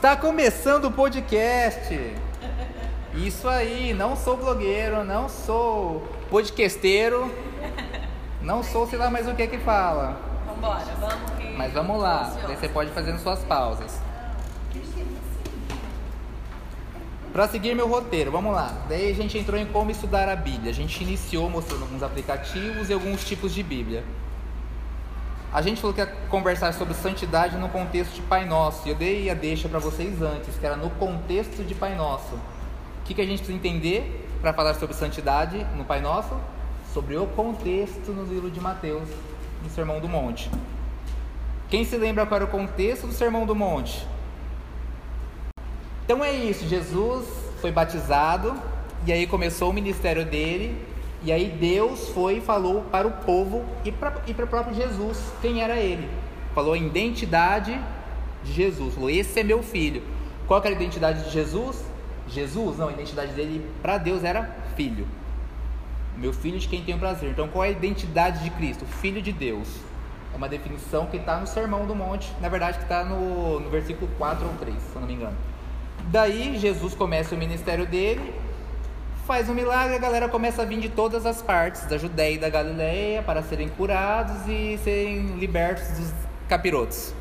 Está começando o podcast. Isso aí, não sou blogueiro, não sou podcasteiro, não sou sei lá mais o que que fala. Vambora, vamos que. Mas vamos lá, daí você pode fazer suas pausas. Para seguir meu roteiro, vamos lá. Daí a gente entrou em como estudar a Bíblia. A gente iniciou mostrando alguns aplicativos e alguns tipos de Bíblia. A gente falou que ia conversar sobre santidade no contexto de Pai Nosso. Eu dei a deixa para vocês antes, que era no contexto de Pai Nosso. O que, que a gente precisa entender para falar sobre santidade no Pai Nosso? Sobre o contexto no livro de Mateus, no Sermão do Monte. Quem se lembra qual era o contexto do Sermão do Monte? Então é isso, Jesus foi batizado e aí começou o ministério dele. E aí Deus foi e falou para o povo e para, e para o próprio Jesus quem era ele. Falou a identidade de Jesus. Falou: Esse é meu filho. Qual era a identidade de Jesus? Jesus, não, a identidade dele para Deus era filho. Meu filho de quem tem o prazer. Então qual é a identidade de Cristo? Filho de Deus. É uma definição que está no Sermão do Monte, na verdade que está no, no versículo 4 ou 3, se eu não me engano. Daí Jesus começa o ministério dele, faz um milagre, a galera começa a vir de todas as partes, da Judéia e da Galileia, para serem curados e serem libertos dos capirotos.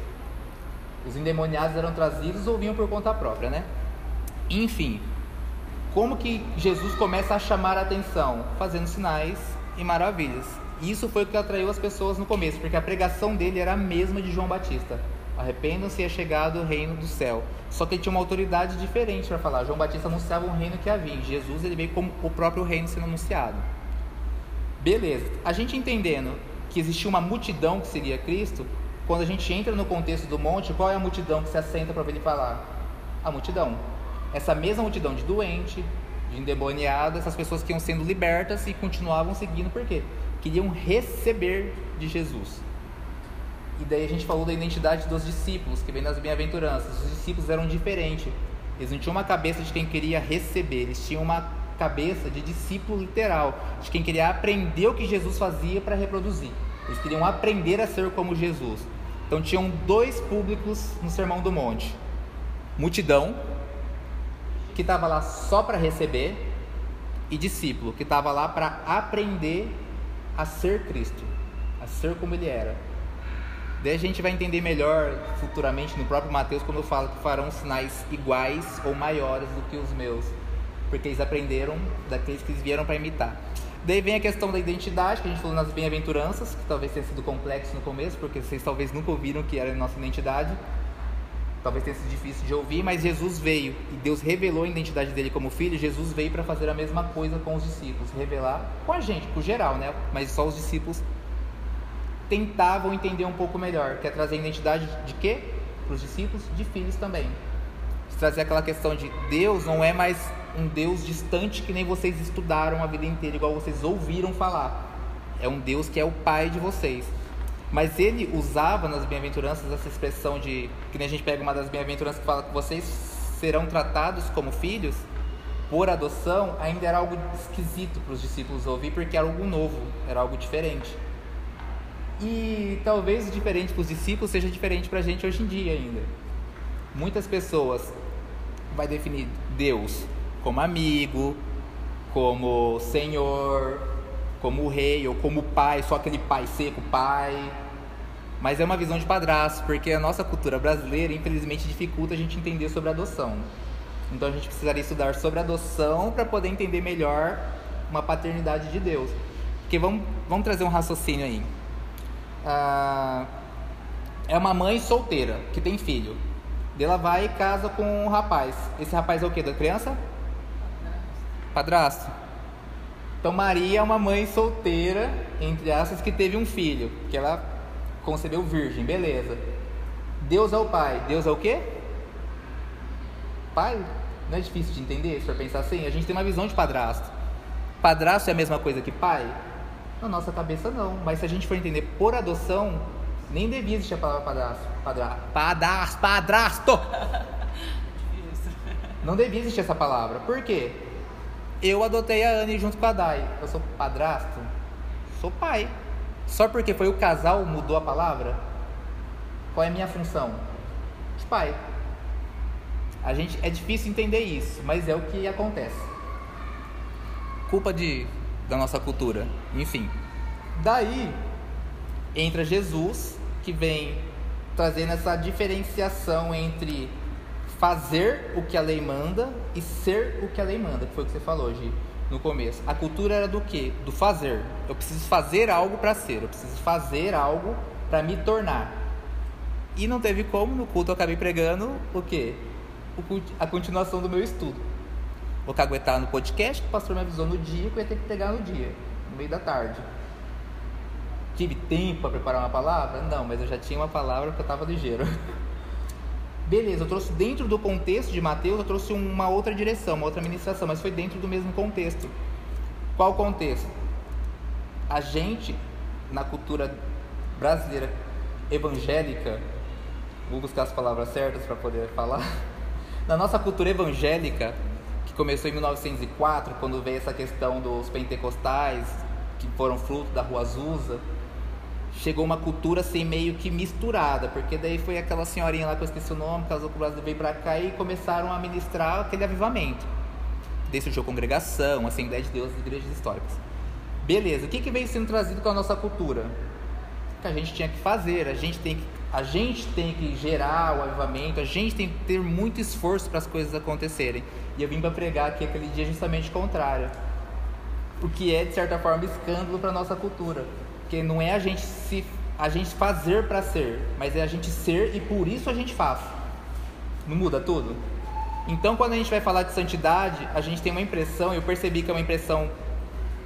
Os endemoniados eram trazidos ou vinham por conta própria, né? Enfim, como que Jesus começa a chamar a atenção? Fazendo sinais e maravilhas. Isso foi o que atraiu as pessoas no começo, porque a pregação dele era a mesma de João Batista. Arrependam-se, é chegado o reino do céu. Só que ele tinha uma autoridade diferente para falar. João Batista anunciava um reino que havia. Jesus ele veio como o próprio reino sendo anunciado. Beleza. A gente entendendo que existia uma multidão que seria Cristo, quando a gente entra no contexto do monte, qual é a multidão que se assenta para ele falar? A multidão. Essa mesma multidão de doente, de endemoniado, essas pessoas que iam sendo libertas e continuavam seguindo, por quê? Queriam receber de Jesus. E daí a gente falou da identidade dos discípulos, que vem nas bem-aventuranças. Os discípulos eram diferentes. Eles não tinham uma cabeça de quem queria receber, eles tinham uma cabeça de discípulo literal, de quem queria aprender o que Jesus fazia para reproduzir. Eles queriam aprender a ser como Jesus. Então tinham dois públicos no Sermão do Monte: multidão, que estava lá só para receber, e discípulo, que estava lá para aprender a ser Cristo, a ser como ele era. Daí a gente vai entender melhor futuramente no próprio Mateus quando eu falo que farão sinais iguais ou maiores do que os meus, porque eles aprenderam daqueles que eles vieram para imitar. Daí vem a questão da identidade, que a gente falou nas bem-aventuranças, que talvez tenha sido complexo no começo, porque vocês talvez nunca ouviram que era a nossa identidade. Talvez tenha sido difícil de ouvir, mas Jesus veio e Deus revelou a identidade dele como filho. Jesus veio para fazer a mesma coisa com os discípulos, revelar com a gente, com geral, né? Mas só os discípulos tentavam entender um pouco melhor, que é trazer a identidade de quê? Para os discípulos, de filhos também. Trazer aquela questão de Deus não é mais um Deus distante que nem vocês estudaram a vida inteira, igual vocês ouviram falar. É um Deus que é o Pai de vocês. Mas ele usava nas bem-aventuranças essa expressão de que nem a gente pega uma das bem-aventuranças que fala que vocês serão tratados como filhos por adoção, ainda era algo esquisito para os discípulos ouvir, porque era algo novo, era algo diferente. E talvez o diferente para os discípulos seja diferente para a gente hoje em dia ainda. Muitas pessoas vai definir Deus como amigo, como Senhor, como rei ou como pai, só aquele pai seco, pai. Mas é uma visão de padrasto, porque a nossa cultura brasileira, infelizmente, dificulta a gente entender sobre adoção. Então a gente precisaria estudar sobre adoção para poder entender melhor uma paternidade de Deus. Porque vamos, vamos trazer um raciocínio aí. Ah, é uma mãe solteira que tem filho. Ela vai e casa com um rapaz. Esse rapaz é o que da criança? Padrasto. Então Maria é uma mãe solteira, entre aspas, que teve um filho, que ela concebeu virgem, beleza. Deus é o pai. Deus é o quê? Pai? Não é difícil de entender se for pensar assim? A gente tem uma visão de padrasto. Padrasto é a mesma coisa que pai? Na nossa cabeça não, mas se a gente for entender por adoção, nem devia existir a palavra padrasto. Padra, padrasto, padrasto! Não devia existir essa palavra. Por quê? Eu adotei a Anne junto com a Dai. Eu sou padrasto? Sou pai. Só porque foi o casal mudou a palavra? Qual é a minha função? De pai. A gente é difícil entender isso, mas é o que acontece. Culpa de da nossa cultura, enfim. Daí entra Jesus, que vem trazendo essa diferenciação entre fazer o que a lei manda e ser o que a lei manda, que foi o que você falou, Gi, no começo. A cultura era do quê? Do fazer. Eu preciso fazer algo para ser, eu preciso fazer algo para me tornar. E não teve como, no culto eu acabei pregando o quê? a continuação do meu estudo. Vou caguetar no podcast, que o pastor me avisou no dia que eu ia ter que pegar no dia, no meio da tarde. Tive tempo para preparar uma palavra? Não, mas eu já tinha uma palavra porque eu estava ligeiro. Beleza, eu trouxe dentro do contexto de Mateus, eu trouxe uma outra direção, uma outra ministração, mas foi dentro do mesmo contexto. Qual contexto? A gente, na cultura brasileira evangélica, vou buscar as palavras certas para poder falar. Na nossa cultura evangélica, começou em 1904, quando veio essa questão dos pentecostais, que foram fruto da Rua Azusa, chegou uma cultura assim meio que misturada, porque daí foi aquela senhorinha lá que eu esqueci o nome, casou com o Brasil, veio para cá e começaram a ministrar aquele avivamento. Daí surgiu congregação, Assembleia de Deus, igrejas históricas. Beleza, o que, que veio sendo trazido com a nossa cultura? Que a gente tinha que fazer, a gente tem que a gente tem que gerar o avivamento, a gente tem que ter muito esforço para as coisas acontecerem. E eu vim para pregar aqui aquele dia justamente o contrário. O que é, de certa forma, escândalo para nossa cultura. Porque não é a gente se a gente fazer para ser, mas é a gente ser e por isso a gente faz. Não muda tudo? Então, quando a gente vai falar de santidade, a gente tem uma impressão, eu percebi que é uma impressão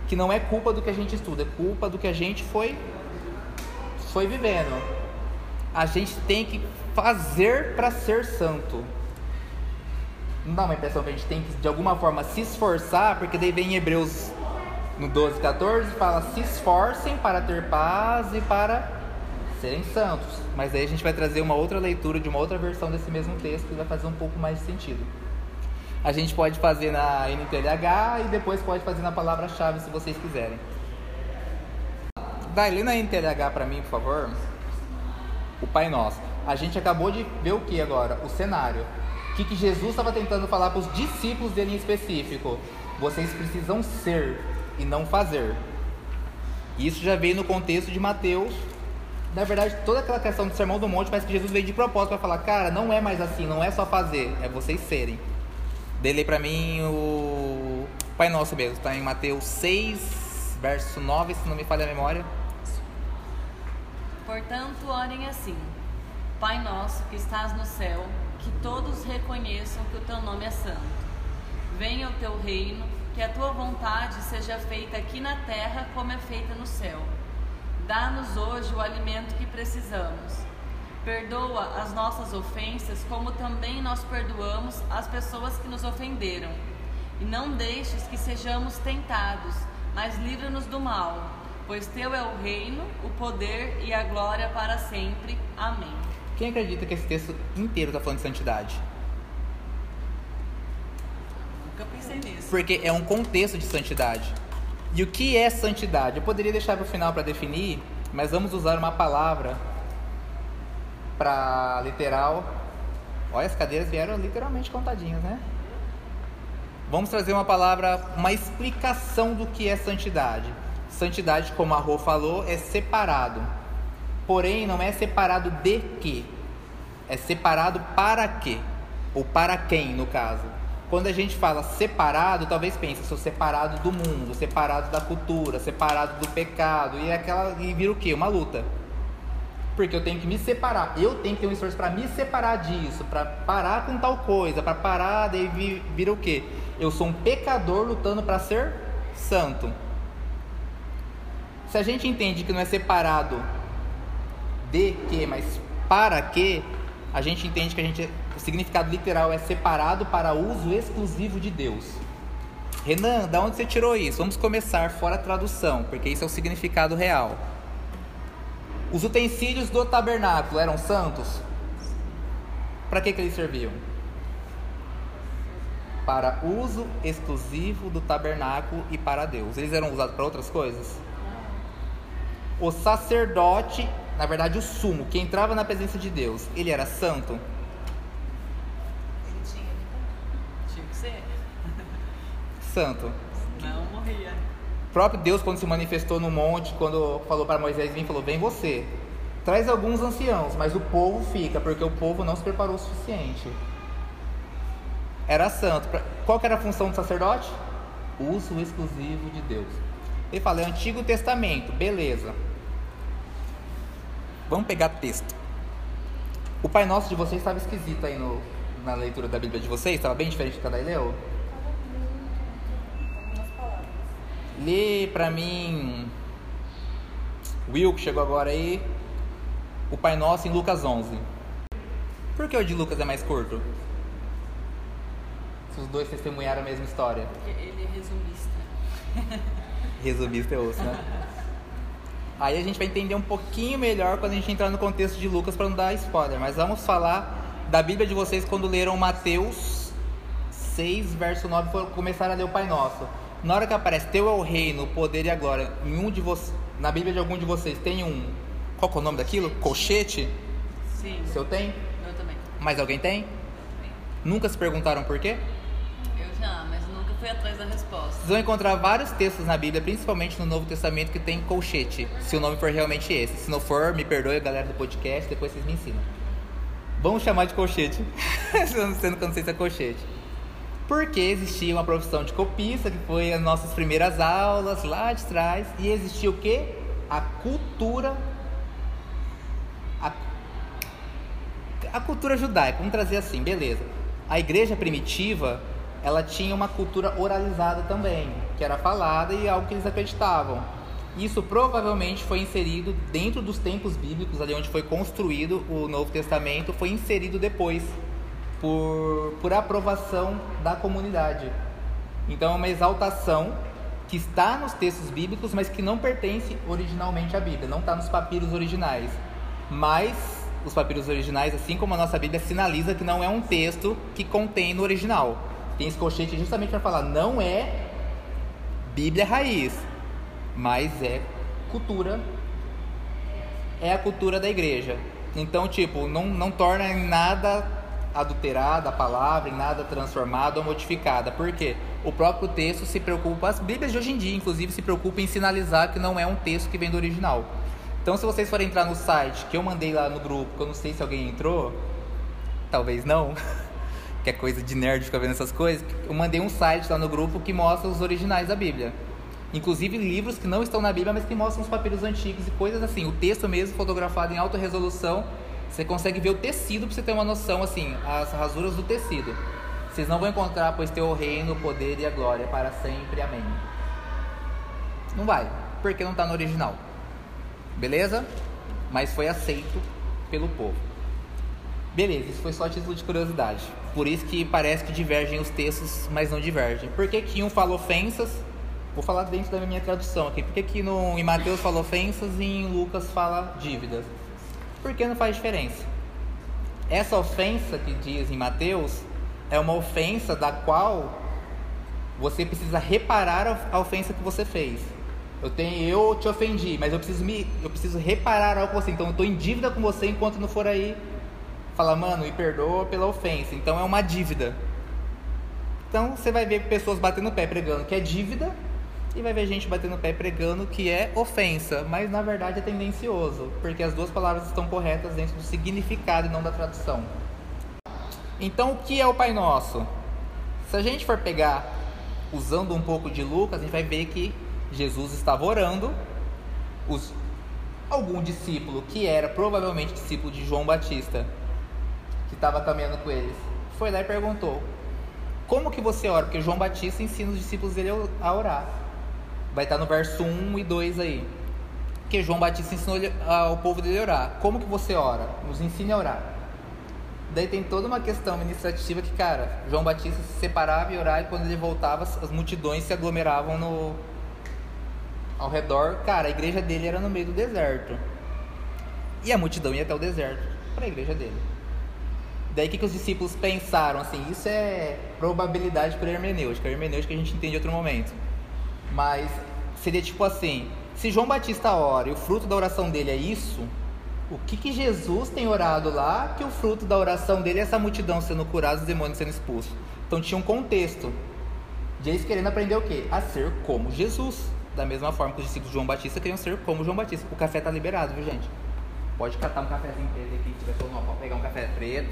que não é culpa do que a gente estuda, é culpa do que a gente foi foi vivendo a gente tem que fazer para ser santo. Não dá uma impressão que a gente tem que de alguma forma se esforçar, porque daí vem em Hebreus no 12, 14 fala: se esforcem para ter paz e para serem santos. Mas aí a gente vai trazer uma outra leitura de uma outra versão desse mesmo texto que vai fazer um pouco mais de sentido. A gente pode fazer na NTLH e depois pode fazer na palavra-chave se vocês quiserem. Dá, lê na NTLH para mim, por favor o Pai Nosso. A gente acabou de ver o que agora? O cenário. O que, que Jesus estava tentando falar para os discípulos dele em específico? Vocês precisam ser e não fazer. Isso já veio no contexto de Mateus. Na verdade, toda aquela questão do Sermão do Monte parece que Jesus veio de propósito para falar: cara, não é mais assim, não é só fazer, é vocês serem. Dele para mim o Pai Nosso mesmo, está em Mateus 6, verso 9, se não me falha a memória. Portanto, orem assim: Pai nosso que estás no céu, que todos reconheçam que o teu nome é santo. Venha o teu reino, que a tua vontade seja feita aqui na terra como é feita no céu. Dá-nos hoje o alimento que precisamos. Perdoa as nossas ofensas, como também nós perdoamos as pessoas que nos ofenderam. E não deixes que sejamos tentados, mas livra-nos do mal pois teu é o reino, o poder e a glória para sempre. Amém. Quem acredita que esse texto inteiro está falando de santidade? Nunca pensei nisso. Porque é um contexto de santidade. E o que é santidade? Eu poderia deixar para o final para definir, mas vamos usar uma palavra para literal. Olha, as cadeiras vieram literalmente contadinhas, né? Vamos trazer uma palavra, uma explicação do que é santidade. Santidade, como a Rô falou, é separado. Porém, não é separado de quê? É separado para quê? Ou para quem, no caso. Quando a gente fala separado, talvez pense, sou separado do mundo, separado da cultura, separado do pecado, e aquela e vira o quê? Uma luta. Porque eu tenho que me separar. Eu tenho que ter um esforço para me separar disso, para parar com tal coisa, para parar, daí vira o quê? Eu sou um pecador lutando para ser santo. Se a gente entende que não é separado de que, mas para que, a gente entende que a gente, o significado literal é separado para uso exclusivo de Deus. Renan, da onde você tirou isso? Vamos começar fora a tradução, porque isso é o significado real. Os utensílios do tabernáculo eram santos? Para que, que eles serviam? Para uso exclusivo do tabernáculo e para Deus. Eles eram usados para outras coisas? O sacerdote, na verdade o sumo, que entrava na presença de Deus, ele era santo? Tinha você? Santo. Não morria. O próprio Deus, quando se manifestou no monte, quando falou para Moisés vir, falou: Vem você. Traz alguns anciãos, mas o povo fica, porque o povo não se preparou o suficiente. Era santo. Qual que era a função do sacerdote? Uso exclusivo de Deus. Ele fala, é Antigo Testamento, beleza. Vamos pegar texto. O Pai Nosso de vocês estava esquisito aí no, na leitura da Bíblia de vocês? Estava bem diferente do que a Daí leu? Lê pra mim. Will, que chegou agora aí. O Pai Nosso em Lucas 11. Por que o de Lucas é mais curto? Se os dois testemunharam a mesma história. Ele é resumista. Resumista é osso, né? Aí a gente vai entender um pouquinho melhor quando a gente entrar no contexto de Lucas para não dar spoiler. Mas vamos falar da Bíblia de vocês quando leram Mateus 6, verso 9, e começaram a ler o Pai Nosso. Na hora que aparece Teu é o reino, o poder e a glória, em um de vocês, na Bíblia de algum de vocês tem um. Qual é o nome daquilo? Colchete? Sim. O seu tem? Eu também. Mais alguém tem? Eu também. Nunca se perguntaram por quê? Fui atrás da resposta. Vocês vão encontrar vários textos na Bíblia, principalmente no Novo Testamento, que tem colchete, se o nome for realmente esse. Se não for, me perdoe, galera do podcast, depois vocês me ensinam. Vamos chamar de colchete, sendo que eu não sei se é colchete. Porque existia uma profissão de copista, que foi as nossas primeiras aulas lá de trás, e existia o quê? A cultura. A, a cultura judaica, vamos trazer assim, beleza. A igreja primitiva, ela tinha uma cultura oralizada também, que era falada e algo que eles acreditavam. Isso provavelmente foi inserido dentro dos tempos bíblicos, ali onde foi construído o Novo Testamento, foi inserido depois por, por aprovação da comunidade. Então é uma exaltação que está nos textos bíblicos, mas que não pertence originalmente à Bíblia, não está nos papiros originais. Mas os papiros originais, assim como a nossa Bíblia, sinaliza que não é um texto que contém no original. Tem esse colchete justamente para falar, não é Bíblia raiz, mas é cultura, é a cultura da igreja. Então, tipo, não, não torna em nada adulterada a palavra, em nada transformada ou modificada. Por quê? O próprio texto se preocupa, as Bíblias de hoje em dia, inclusive, se preocupam em sinalizar que não é um texto que vem do original. Então, se vocês forem entrar no site que eu mandei lá no grupo, que eu não sei se alguém entrou, talvez não, que é coisa de nerd ficar vendo essas coisas, eu mandei um site lá no grupo que mostra os originais da Bíblia. Inclusive livros que não estão na Bíblia, mas que mostram os papiros antigos e coisas assim. O texto mesmo fotografado em alta resolução você consegue ver o tecido para você ter uma noção, assim, as rasuras do tecido. Vocês não vão encontrar, pois teu o reino, o poder e a glória para sempre. Amém. Não vai, porque não está no original. Beleza? Mas foi aceito pelo povo. Beleza, isso foi só título de curiosidade. Por isso que parece que divergem os textos, mas não divergem. Por que, que um fala ofensas? Vou falar dentro da minha tradução aqui. Por que, que no, em Mateus fala ofensas e em Lucas fala dívidas? porque não faz diferença. Essa ofensa que diz em Mateus é uma ofensa da qual você precisa reparar a ofensa que você fez. Eu tenho, eu te ofendi, mas eu preciso me, eu preciso reparar algo com você. Então eu estou em dívida com você enquanto não for aí falar, mano, me perdoa pela ofensa. Então é uma dívida. Então você vai ver pessoas batendo o pé pregando que é dívida e vai ver gente batendo o pé pregando que é ofensa, mas na verdade é tendencioso, porque as duas palavras estão corretas dentro do significado e não da tradução. Então, o que é o Pai Nosso? Se a gente for pegar usando um pouco de Lucas, a gente vai ver que Jesus estava orando, os, algum discípulo que era provavelmente discípulo de João Batista, que estava caminhando com eles, foi lá e perguntou: Como que você ora? Porque João Batista ensina os discípulos dele a orar. Vai estar no verso 1 e 2 aí. Que João Batista ensinou ao povo dele a orar. Como que você ora? Nos ensine a orar. Daí tem toda uma questão administrativa que, cara, João Batista se separava e orava e quando ele voltava, as multidões se aglomeravam no ao redor. Cara, a igreja dele era no meio do deserto. E a multidão ia até o deserto para a igreja dele. Daí o que, que os discípulos pensaram? Assim, isso é probabilidade por hermenêutica. A hermenêutica a gente entende em outro momento. Mas seria tipo assim: se João Batista ora e o fruto da oração dele é isso, O que, que Jesus tem orado lá, que o fruto da oração dele é essa multidão sendo curada, os demônios sendo expulsos. Então tinha um contexto. Eles querendo aprender o quê? A ser como Jesus. Da mesma forma que os discípulos de João Batista queriam ser como João Batista. O café está liberado, viu gente? Pode catar um cafezinho preto aqui, se tiver todo pode pegar um café preto.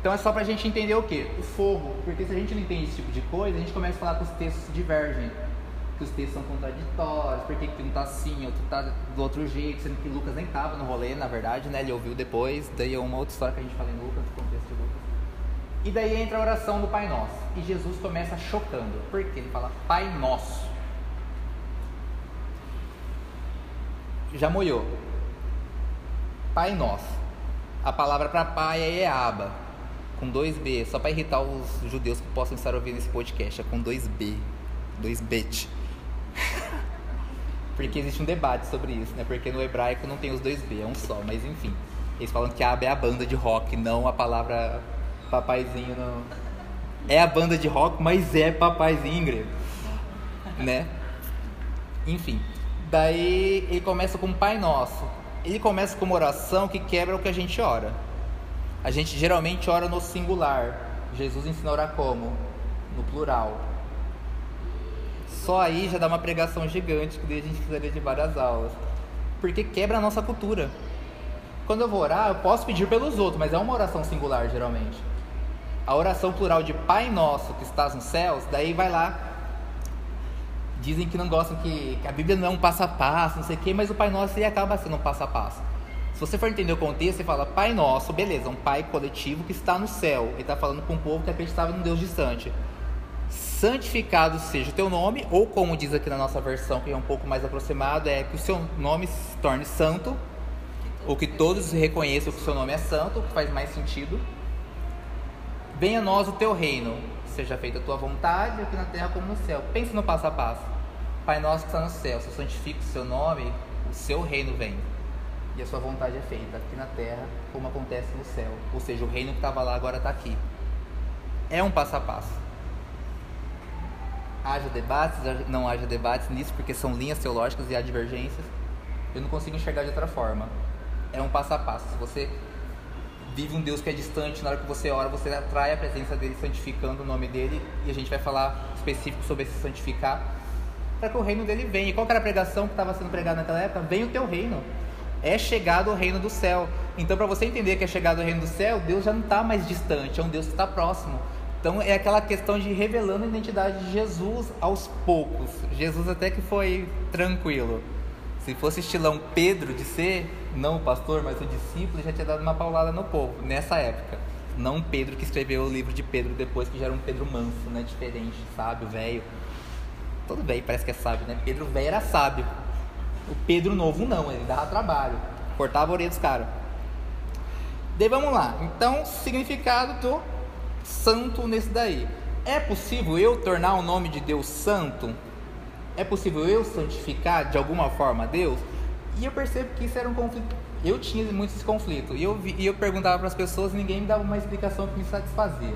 Então é só para a gente entender o que? O fogo. Porque se a gente não entende esse tipo de coisa, a gente começa a falar que os textos divergem. Que os textos são contraditórios, por que um tá assim, outro tá do outro jeito, sendo que Lucas nem tava no rolê, na verdade, né? Ele ouviu depois, daí é uma outra história que a gente fala em Lucas, no contexto de Lucas. E daí entra a oração do Pai Nosso. E Jesus começa chocando. Por quê? Ele fala Pai Nosso. Já molhou. Pai Nosso. A palavra para pai é Eaba com dois B, só para irritar os judeus que possam estar ouvindo esse podcast, é com dois B, dois bet. Porque existe um debate sobre isso, né? Porque no hebraico não tem os dois B, é um só, mas enfim. Eles falam que Abba é a banda de rock, não a palavra papaizinho. É a banda de rock, mas é papaizinho em grego, né? Enfim. Daí ele começa com Pai Nosso. Ele começa com uma oração que quebra o que a gente ora. A gente geralmente ora no singular. Jesus ensina a orar como? No plural. Só aí já dá uma pregação gigante que daí a gente precisaria de várias aulas. Porque quebra a nossa cultura. Quando eu vou orar, eu posso pedir pelos outros, mas é uma oração singular geralmente. A oração plural de Pai Nosso que estás nos céus, daí vai lá. Dizem que não gostam que, que a Bíblia não é um passo a passo, não sei o quê, mas o Pai Nosso acaba sendo um passo a passo. Se você for entender o contexto, você fala Pai Nosso, beleza, um Pai coletivo que está no céu. Ele está falando com um povo que acreditava num Deus distante. Santificado seja o teu nome, ou como diz aqui na nossa versão, que é um pouco mais aproximado, é que o seu nome se torne santo, ou que todos reconheçam que o seu nome é santo, que faz mais sentido. Venha a nós o teu reino, seja feita a tua vontade, aqui na terra como no céu. Pense no passo a passo. Pai nosso que está no céu, se santifica o seu nome, o seu reino vem e a sua vontade é feita aqui na terra, como acontece no céu. Ou seja, o reino que estava lá agora está aqui. É um passo a passo. Haja debates, não haja debates nisso, porque são linhas teológicas e há divergências. Eu não consigo enxergar de outra forma. É um passo a passo. Se você vive um Deus que é distante, na hora que você ora, você atrai a presença dele, santificando o nome dele, e a gente vai falar específico sobre esse santificar, para que o reino dele venha. E qual era a pregação que estava sendo pregada naquela época? Vem o teu reino é chegado o reino do céu. Então, para você entender que é chegado o reino do céu, Deus já não está mais distante, é um Deus que está próximo. Então, é aquela questão de revelando a identidade de Jesus aos poucos. Jesus até que foi tranquilo. Se fosse estilão Pedro de ser, não o pastor, mas o discípulo, já tinha dado uma paulada no povo, nessa época. Não Pedro que escreveu o livro de Pedro depois, que já era um Pedro manso, né? Diferente, sábio, velho. Todo bem, parece que é sábio, né? Pedro velho era sábio. O Pedro Novo não, ele dava trabalho, cortava a orelha dos caras. Daí vamos lá. Então, significado do santo nesse daí. É possível eu tornar o nome de Deus santo? É possível eu santificar de alguma forma Deus? E eu percebo que isso era um conflito. Eu tinha muito esse conflito. E eu, vi, e eu perguntava para as pessoas e ninguém me dava uma explicação que me satisfazia.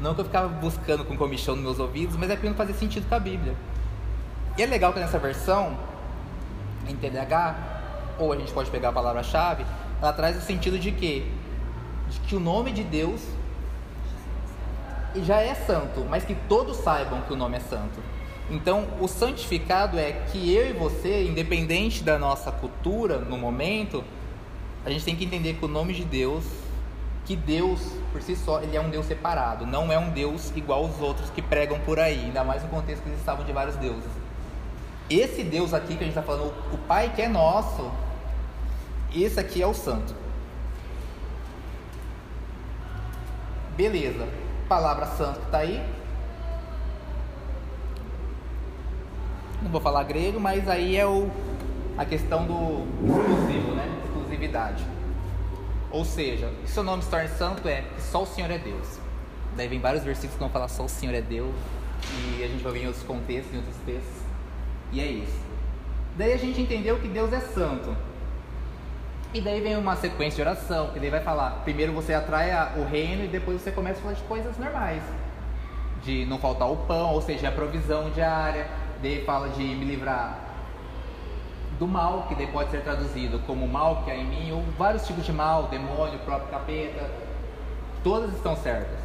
Não que eu ficava buscando com comichão nos meus ouvidos, mas é porque não fazia sentido com a Bíblia. E é legal que nessa versão em TDAH, ou a gente pode pegar a palavra-chave, ela traz o sentido de que, de que o nome de Deus já é santo, mas que todos saibam que o nome é santo. Então, o santificado é que eu e você, independente da nossa cultura no momento, a gente tem que entender que o nome de Deus, que Deus por si só, ele é um Deus separado, não é um Deus igual aos outros que pregam por aí, ainda mais no contexto que eles estavam de vários deuses. Esse Deus aqui que a gente está falando, o Pai que é nosso, esse aqui é o santo. Beleza. Palavra santo que está aí. Não vou falar grego, mas aí é o, a questão do exclusivo, né? Exclusividade. Ou seja, que seu nome se torne santo é que só o Senhor é Deus. Daí vem vários versículos que vão falar só o Senhor é Deus. E a gente vai ver em outros contextos, em outros textos. E é isso. Daí a gente entendeu que Deus é santo. E daí vem uma sequência de oração, que daí vai falar, primeiro você atrai o reino e depois você começa a falar de coisas normais. De não faltar o pão, ou seja, a provisão diária. Daí fala de me livrar do mal, que daí pode ser traduzido como mal que há em mim, ou vários tipos de mal, demônio, próprio capeta, todas estão certas.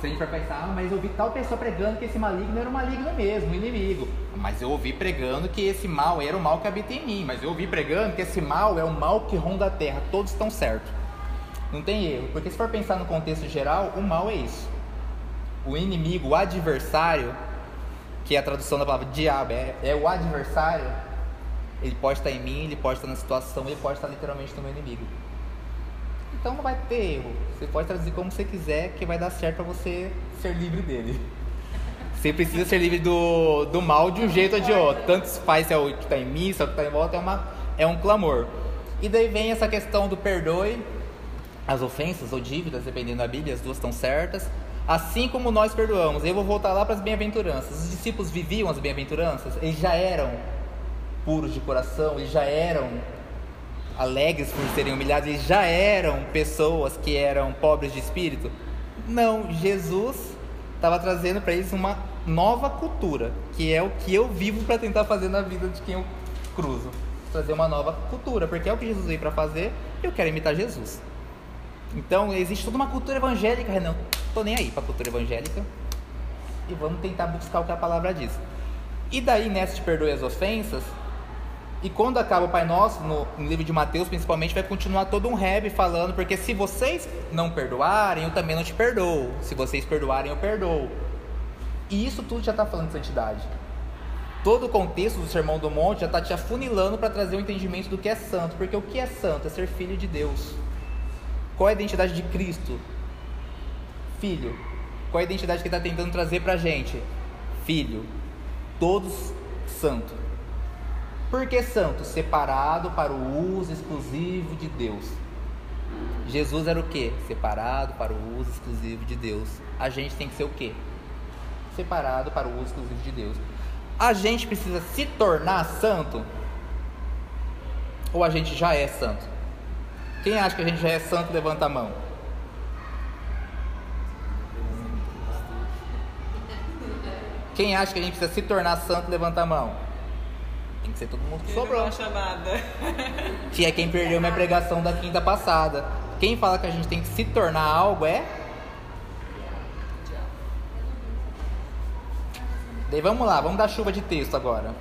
Se a gente for pensar, ah, mas eu ouvi tal pessoa pregando que esse maligno era o maligno mesmo, o inimigo. Mas eu ouvi pregando que esse mal era o mal que habita em mim. Mas eu ouvi pregando que esse mal é o mal que ronda a terra. Todos estão certos. Não tem erro. Porque se for pensar no contexto geral, o mal é isso. O inimigo, o adversário, que é a tradução da palavra diabo, é, é o adversário, ele pode estar em mim, ele pode estar na situação, ele pode estar literalmente no meu inimigo. Então não vai ter erro. Você pode traduzir como você quiser, que vai dar certo para você ser livre dele. Você precisa ser livre do, do mal de um jeito ou de outro. Tanto faz se é o que está em mim, se é o que está em volta, é, uma, é um clamor. E daí vem essa questão do perdoe as ofensas ou dívidas, dependendo da Bíblia, as duas estão certas. Assim como nós perdoamos. Eu vou voltar lá para as bem-aventuranças. Os discípulos viviam as bem-aventuranças, eles já eram puros de coração, eles já eram alegres por serem humilhados, eles já eram pessoas que eram pobres de espírito? Não, Jesus estava trazendo para eles uma nova cultura, que é o que eu vivo para tentar fazer na vida de quem eu cruzo. Trazer uma nova cultura, porque é o que Jesus veio para fazer, eu quero imitar Jesus. Então, existe toda uma cultura evangélica, Renan. Tô nem aí para cultura evangélica. E vamos tentar buscar o que a palavra diz. E daí, nessa de perdoe as ofensas, e quando acaba o Pai Nosso, no, no, livro de Mateus principalmente, vai continuar todo um rap falando, porque se vocês não perdoarem, eu também não te perdoo. Se vocês perdoarem, eu perdoo. E isso tudo já está falando de santidade. Todo o contexto do Sermão do Monte já está te afunilando para trazer o um entendimento do que é santo. Porque o que é santo é ser filho de Deus. Qual é a identidade de Cristo? Filho. Qual é a identidade que está tentando trazer para a gente? Filho. Todos santos. Por que santo? Separado para o uso exclusivo de Deus. Jesus era o que? Separado para o uso exclusivo de Deus. A gente tem que ser o que? Separado para o uso exclusivo de Deus. A gente precisa se tornar santo? Ou a gente já é santo? Quem acha que a gente já é santo, levanta a mão. Quem acha que a gente precisa se tornar santo, levanta a mão. Tem que ser todo mundo que sobrou. chamada. Que é quem perdeu minha pregação da quinta passada. Quem fala que a gente tem que se tornar algo é. Daí vamos lá, vamos dar chuva de texto agora.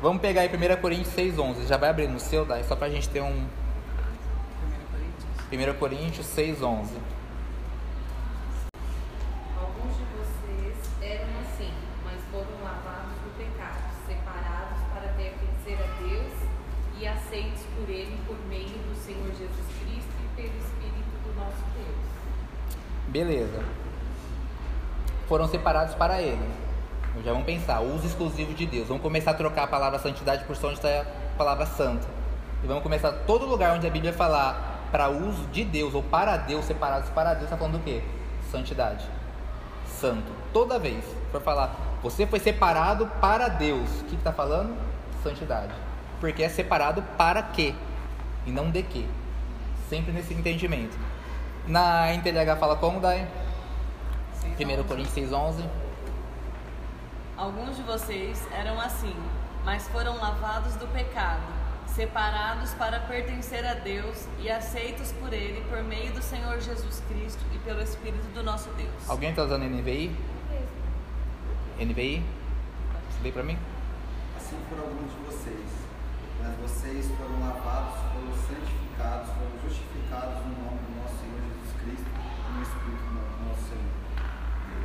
Vamos pegar aí 1 Coríntios 6,11. Já vai abrir no seu, Dai, só pra gente ter um. 1 Coríntios 6,11. Beleza. Foram separados para ele. Então já vamos pensar, uso exclusivo de Deus. Vamos começar a trocar a palavra santidade por som está a palavra santo. E vamos começar todo lugar onde a Bíblia falar para uso de Deus ou para Deus, separados para Deus, está falando do quê? Santidade. Santo. Toda vez for falar, você foi separado para Deus. O que está falando? Santidade. Porque é separado para quê? E não de quê. Sempre nesse entendimento. Na NTLH fala como, Dai? 1 Coríntios 6,11. Alguns de vocês eram assim, mas foram lavados do pecado, separados para pertencer a Deus e aceitos por Ele por meio do Senhor Jesus Cristo e pelo Espírito do nosso Deus. Alguém está usando NVI? NVI? Veio para mim? Assim foram alguns de vocês, mas vocês foram lavados, foram santificados, foram justificados no nome do nosso Senhor Jesus Cristo e no Espírito do nosso Senhor.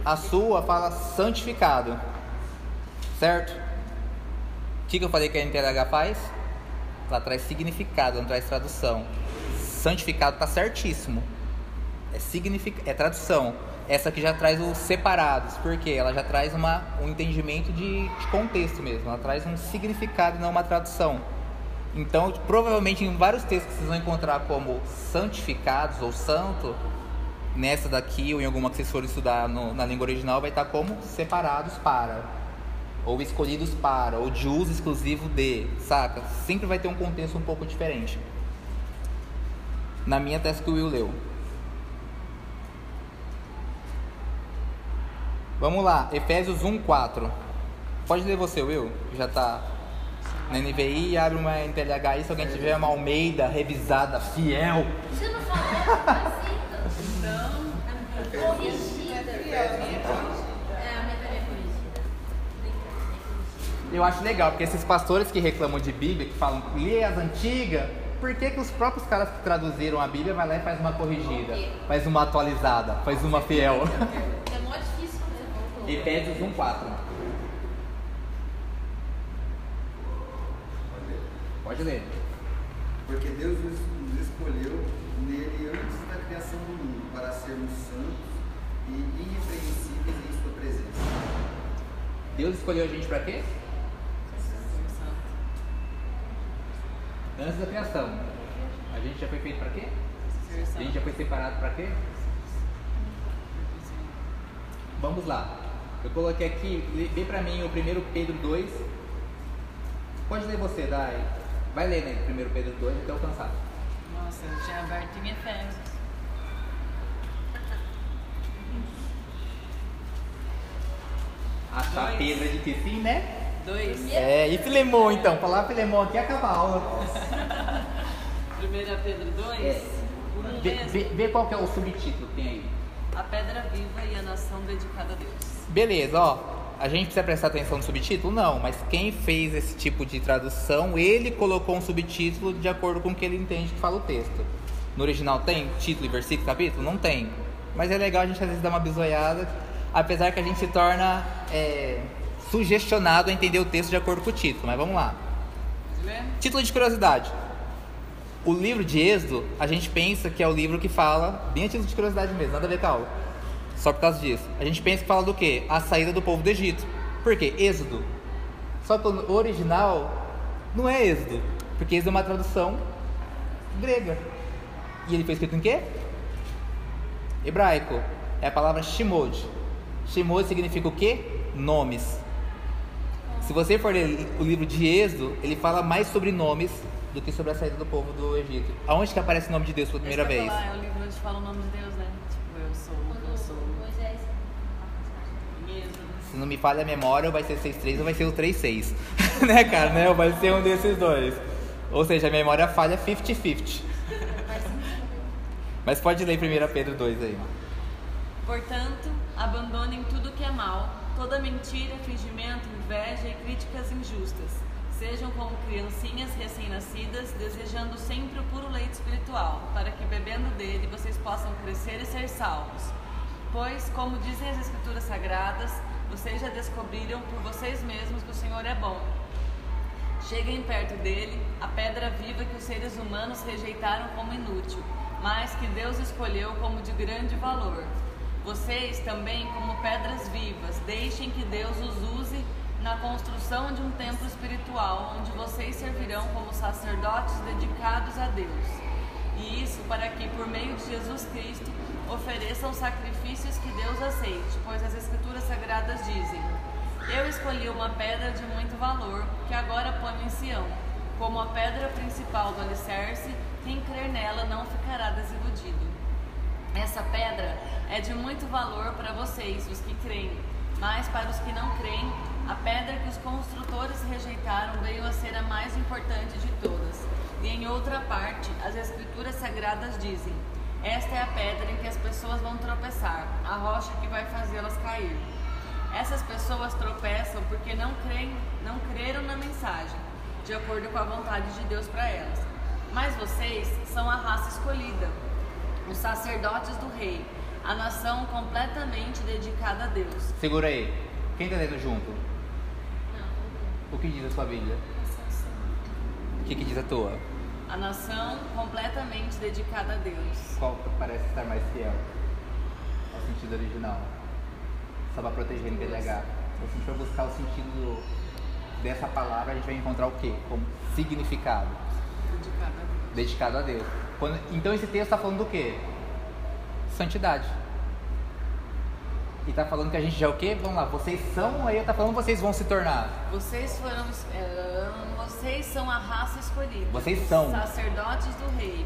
A sua fala santificado. Certo? O que, que eu falei que a NTLH faz? Ela traz significado, não traz tradução. Santificado está certíssimo. É, signific... é tradução. Essa aqui já traz os separados, porque ela já traz uma, um entendimento de, de contexto mesmo. Ela traz um significado não uma tradução. Então, provavelmente em vários textos que vocês vão encontrar como santificados ou santo, nessa daqui ou em alguma que vocês forem estudar no, na língua original, vai estar como separados para ou escolhidos para, ou de uso exclusivo de, saca? Sempre vai ter um contexto um pouco diferente. Na minha tese que o Will leu. Vamos lá, Efésios 1, 4. Pode ler você, Will? Já tá na NVI, abre uma NTLH se alguém tiver uma Almeida revisada, fiel. Você não falou? Eu acho legal, porque esses pastores que reclamam de Bíblia, que falam, lê as antigas, por que, que os próprios caras que traduziram a Bíblia vai lá e faz uma corrigida, faz uma atualizada, faz uma fiel? É mó difícil fazer. Efésios 1, 4. Pode ler. Porque Deus nos escolheu nele antes da criação do mundo para sermos santos e irrepreensíveis em sua presença. Deus escolheu a gente para quê? Antes da criação. A gente já foi feito para quê? A gente já foi separado para quê? Vamos lá. Eu coloquei aqui, vê pra mim o 1 Pedro 2. Pode ler você, Dai. Vai ler, né? 1 Pedro 2 até alcançar. Nossa, eu tinha aberto em Efésios. Achar Dois. Pedro é difícil, né? Dois. É, e Filemon então? Falar Filemon aqui acaba a aula. 1 Pedro 2. É. Um Vê, vê- vê qual que é o subtítulo que tem aí. A pedra viva e a nação dedicada a Deus. Beleza, ó. A gente precisa prestar atenção no subtítulo? Não, mas quem fez esse tipo de tradução, ele colocou um subtítulo de acordo com o que ele entende que fala o texto. No original tem título e versículo, capítulo? Não tem. Mas é legal a gente às vezes dar uma bisoiada, apesar que a gente se torna é, sugestionado a entender o texto de acordo com o título. Mas vamos lá. Título de curiosidade. O livro de Êxodo, a gente pensa que é o livro que fala, bem a título de curiosidade mesmo, nada a ver com a aula. Só por causa disso. A gente pensa que fala do quê? A saída do povo do Egito. Por quê? Êxodo. Só que o original não é Êxodo, porque Êxodo é uma tradução grega. E ele foi escrito em quê? Hebraico. É a palavra Shimod. Shimod significa o quê? Nomes. Se você for ler o livro de Êxodo, ele fala mais sobre nomes do que sobre a saída do povo do Egito. Aonde que aparece o nome de Deus pela primeira vez? falar, é o livro onde fala o nome de Deus, né? Tipo, eu sou, eu sou. Moisés. Em Êxodo. Se não me falha a memória, vai ser 6.3 ou vai ser o 3.6. né, cara? Né? Ou vai ser um desses dois. Ou seja, a memória falha 50-50. Mas pode ler 1 Pedro 2 aí. Portanto, abandonem tudo que é mal, toda mentira, fingimento, inveja e críticas injustas. Sejam como criancinhas recém-nascidas, desejando sempre o puro leite espiritual, para que bebendo dele vocês possam crescer e ser salvos. Pois, como dizem as Escrituras Sagradas, vocês já descobriram por vocês mesmos que o Senhor é bom. Cheguem perto dele, a pedra viva que os seres humanos rejeitaram como inútil, mas que Deus escolheu como de grande valor. Vocês também, como pedras vivas, deixem que Deus os use na construção de um templo espiritual, onde vocês servirão como sacerdotes dedicados a Deus. E isso para que, por meio de Jesus Cristo, ofereçam sacrifícios que Deus aceite, pois as Escrituras Sagradas dizem: Eu escolhi uma pedra de muito valor, que agora ponho em Sião. Como a pedra principal do alicerce, quem crer nela não ficará desiludido. Essa pedra é de muito valor para vocês, os que creem, mas para os que não creem, a pedra que os construtores rejeitaram veio a ser a mais importante de todas. E em outra parte, as Escrituras Sagradas dizem: Esta é a pedra em que as pessoas vão tropeçar, a rocha que vai fazê-las cair. Essas pessoas tropeçam porque não creem, não creram na mensagem, de acordo com a vontade de Deus para elas. Mas vocês são a raça escolhida, os sacerdotes do rei, a nação completamente dedicada a Deus. Segura aí. Quem tá lendo junto? O que diz a sua Bíblia? O que, que diz a tua? A nação completamente dedicada a Deus. Qual que parece estar mais fiel ao sentido original? Só para proteger o PDH. Se a gente for buscar o sentido dessa palavra, a gente vai encontrar o quê? Como significado. Dedicada a Deus. Dedicado a Deus. Quando- então esse texto está falando do quê? Santidade. E tá falando que a gente já é o quê? Vamos lá, vocês são, aí tá falando vocês vão se tornar. Vocês foram, é, vocês são a raça escolhida. Vocês são. Sacerdotes do rei.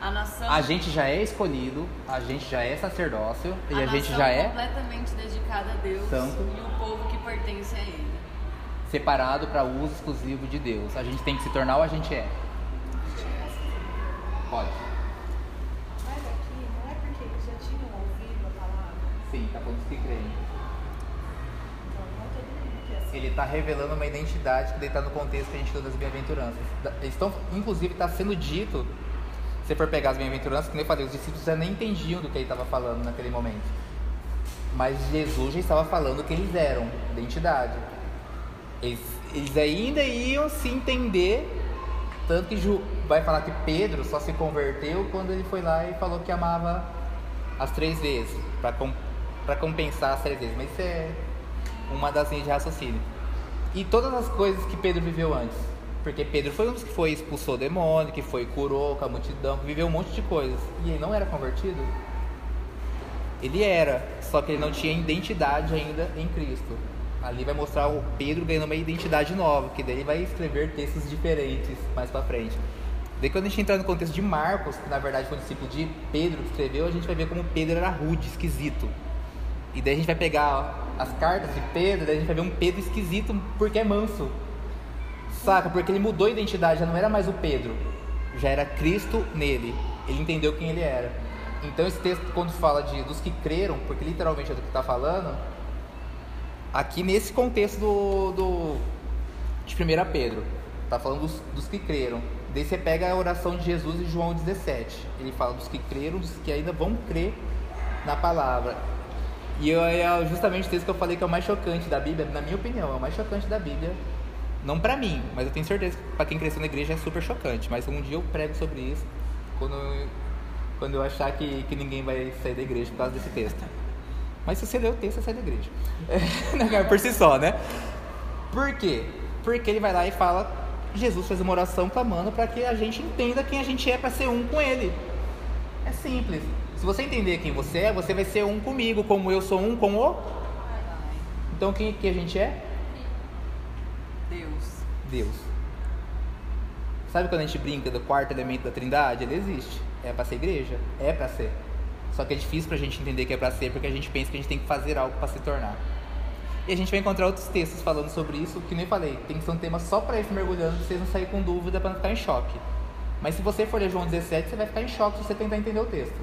A nação, A gente já é escolhido, a gente já é sacerdócio e a, gente já é completamente dedicada a Deus Santo. e o povo que pertence a Ele. separado para uso exclusivo de Deus. A gente tem que se tornar ou a gente é? Pode. Mas aqui não é porque eles já tinham ouvido a palavra. Sim, tá falando que creem. Então não é todo mundo que é assim. Ele está revelando uma identidade que está no contexto que a gente leu das bem-aventuranças. Estão, inclusive, está sendo dito, se você for pegar as bem-aventuranças, que nem eu falei, os discípulos já nem entendiam do que ele estava falando naquele momento. Mas Jesus já estava falando o que eles eram, identidade. Eles, eles ainda iam se entender, tanto que Ju vai falar que Pedro só se converteu quando ele foi lá e falou que amava as três vezes, para pra compensar as três vezes. Mas isso é uma das linhas de raciocínio. E todas as coisas que Pedro viveu antes. Porque Pedro foi um dos que foi expulsou o demônio, que foi curou com a multidão, que viveu um monte de coisas. E ele não era convertido? Ele era, só que ele não tinha identidade ainda em Cristo. Ali vai mostrar o Pedro ganhando uma identidade nova, que daí vai escrever textos diferentes mais pra frente. Daí quando a gente entrar no contexto de Marcos, que na verdade foi um discípulo de Pedro que escreveu, a gente vai ver como Pedro era rude, esquisito. E daí a gente vai pegar as cartas de Pedro, daí a gente vai ver um Pedro esquisito porque é manso. Saca? Porque ele mudou a identidade, já não era mais o Pedro, já era Cristo nele. Ele entendeu quem ele era. Então esse texto, quando fala de dos que creram, porque literalmente é do que está falando, aqui nesse contexto do, do de 1 Pedro, está falando dos, dos que creram. Daí você pega a oração de Jesus em João 17. Ele fala dos que creram, dos que ainda vão crer na palavra. E eu, é justamente o texto que eu falei que é o mais chocante da Bíblia, na minha opinião, é o mais chocante da Bíblia. Não pra mim, mas eu tenho certeza que pra quem cresceu na igreja é super chocante. Mas um dia eu prego sobre isso quando, eu- quando eu achar que, que ninguém vai sair da igreja por causa desse texto. Mas se você ler o texto, você sai da igreja. É, por si só, né? Por quê? Porque ele vai lá e fala: Jesus fez uma oração clamando para que a gente entenda quem a gente é para ser um com ele. É simples. Se você entender quem você é, você vai ser um comigo, como eu sou um com o. Então quem que a gente é? Deus. Deus. Sabe quando a gente brinca do quarto elemento da Trindade? Ele existe. É para ser igreja? É para ser. Só que é difícil pra gente entender que é para ser porque a gente pensa que a gente tem que fazer algo para se tornar. E a gente vai encontrar outros textos falando sobre isso, que nem falei, tem que ser um tema só para ir mergulhando, pra vocês não saírem com dúvida, para não ficar em choque. Mas se você for ler João 17, você vai ficar em choque se você tentar entender o texto.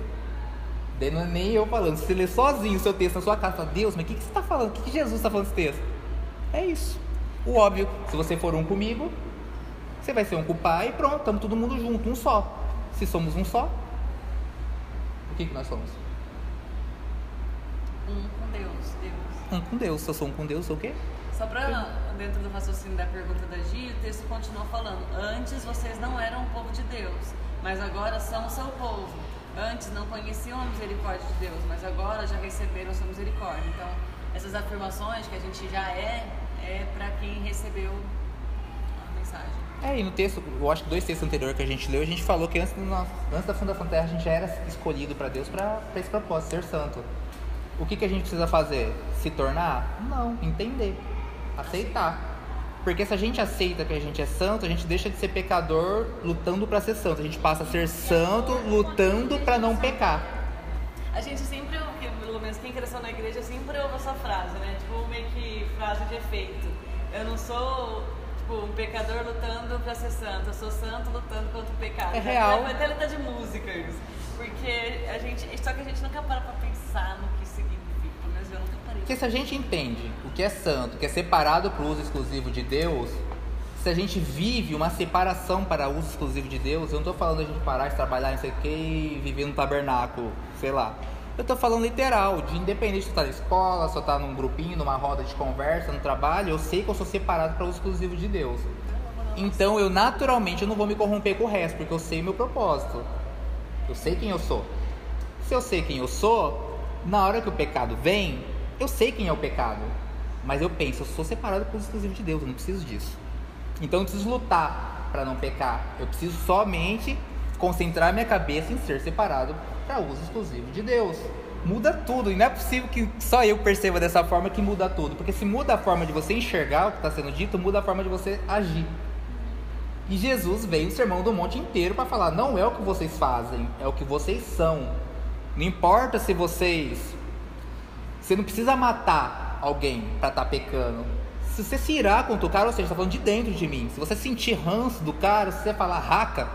Daí não é nem eu falando, se você ler sozinho o seu texto na sua casa, fala, Deus, mas o que, que você está falando? O que, que Jesus está falando nesse texto? É isso. O óbvio, se você for um comigo, você vai ser um com o pai e pronto, estamos todo mundo junto, um só. Se somos um só, o que, que nós somos? Um com Deus, Deus. Um com Deus. Se eu sou um com Deus, sou o quê? Só pra, dentro do raciocínio da pergunta da Gia, o texto continua falando: Antes vocês não eram o povo de Deus, mas agora são o seu povo. Antes não conheciam a misericórdia de Deus, mas agora já receberam sua misericórdia. Então, essas afirmações que a gente já é, é para quem recebeu a mensagem. É, e no texto, eu acho que dois textos anteriores que a gente leu, a gente falou que antes, nosso- antes da fundação da Terra a gente já era escolhido para Deus para esse propósito, ser santo. O que, que a gente precisa fazer? Se tornar? Não, entender, aceitar. Porque se a gente aceita que a gente é santo, a gente deixa de ser pecador lutando para ser santo. A gente passa a ser santo lutando para não pecar. A gente sempre, ouve, pelo menos quem cresceu na igreja, sempre ouve essa frase, né? Tipo, meio que frase de efeito. Eu não sou, tipo, um pecador lutando pra ser santo, eu sou santo lutando contra o pecado. É real. Até letra de música isso. Porque a gente, só que a gente nunca para pra pensar no que significa. Porque se a gente entende o que é santo, que é separado para o uso exclusivo de Deus, se a gente vive uma separação para uso exclusivo de Deus, eu não estou falando a gente parar de trabalhar em sei o que e viver no tabernáculo, sei lá. Eu estou falando literal, de independente se eu tá na escola, se eu tá num grupinho, numa roda de conversa, no trabalho, eu sei que eu sou separado para uso exclusivo de Deus. Então eu naturalmente eu não vou me corromper com o resto, porque eu sei meu propósito. Eu sei quem eu sou. Se eu sei quem eu sou, na hora que o pecado vem, eu sei quem é o pecado. Mas eu penso, eu sou separado por exclusivo de Deus, eu não preciso disso. Então eu preciso lutar para não pecar. Eu preciso somente concentrar minha cabeça em ser separado para uso exclusivo de Deus. Muda tudo, e não é possível que só eu perceba dessa forma que muda tudo. Porque se muda a forma de você enxergar o que está sendo dito, muda a forma de você agir. E Jesus veio o sermão do monte inteiro para falar: não é o que vocês fazem, é o que vocês são. Não importa se vocês. Você não precisa matar alguém para estar tá pecando. Se você se irá contra o cara, ou seja, está falando de dentro de mim. Se você sentir ranço do cara, se você falar raca,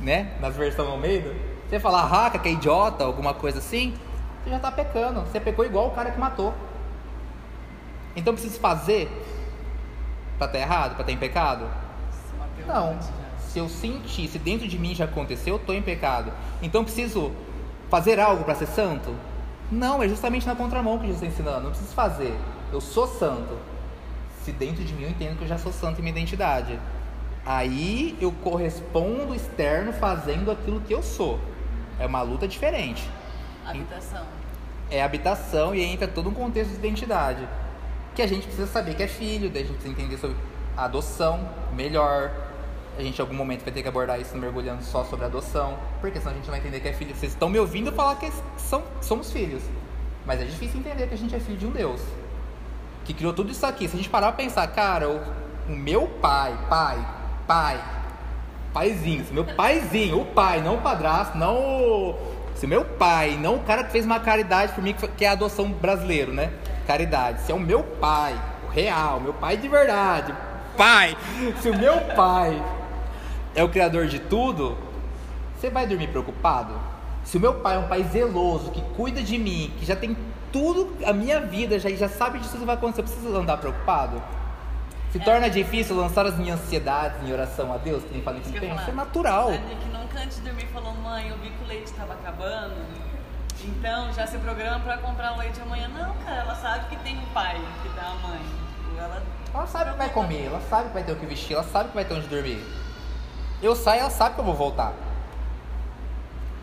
né? Nas versões Almeida, se você falar raca, que é idiota, alguma coisa assim, você já está pecando. Você pecou igual o cara que matou. Então preciso fazer para estar tá errado, para estar tá em pecado? Não. Se eu sentir, se dentro de mim já aconteceu, eu estou em pecado. Então preciso fazer algo para ser santo? Não, é justamente na contramão que Jesus está ensinando. Não preciso fazer. Eu sou santo. Se dentro de mim eu entendo que eu já sou santo em minha identidade. Aí eu correspondo externo fazendo aquilo que eu sou. É uma luta diferente. Habitação. É habitação e entra todo um contexto de identidade. Que a gente precisa saber que é filho, daí a gente precisa entender sobre adoção melhor, a gente em algum momento vai ter que abordar isso mergulhando só sobre adoção, porque senão a gente vai entender que é filho. Vocês estão me ouvindo falar que são, somos filhos, mas é difícil entender que a gente é filho de um Deus que criou tudo isso aqui. Se a gente parar pra pensar, cara, o, o meu pai, pai, pai, paizinho, meu paizinho, o pai, não o padrasto, não o, se meu pai, não o cara que fez uma caridade por mim, que é a adoção brasileiro, né? Caridade. Se é o meu pai, o real, meu pai de verdade, pai, se o meu pai é o criador de tudo, você vai dormir preocupado? Se o meu pai é um pai zeloso, que cuida de mim, que já tem tudo, a minha vida, já, já sabe disso que vai acontecer, eu preciso andar preocupado? Se é. torna difícil lançar as minhas ansiedades em oração a Deus, que nem falei que tem, isso é natural. A Nick nunca antes de dormir falou, mãe, eu vi que o leite estava acabando, então já se programa para comprar o leite amanhã. Não, cara, ela sabe que tem um pai que dá a mãe. Ela, ela sabe que vai comer, ela sabe que vai ter o que vestir, ela sabe que vai ter onde dormir. Eu saio, ela sabe que eu vou voltar.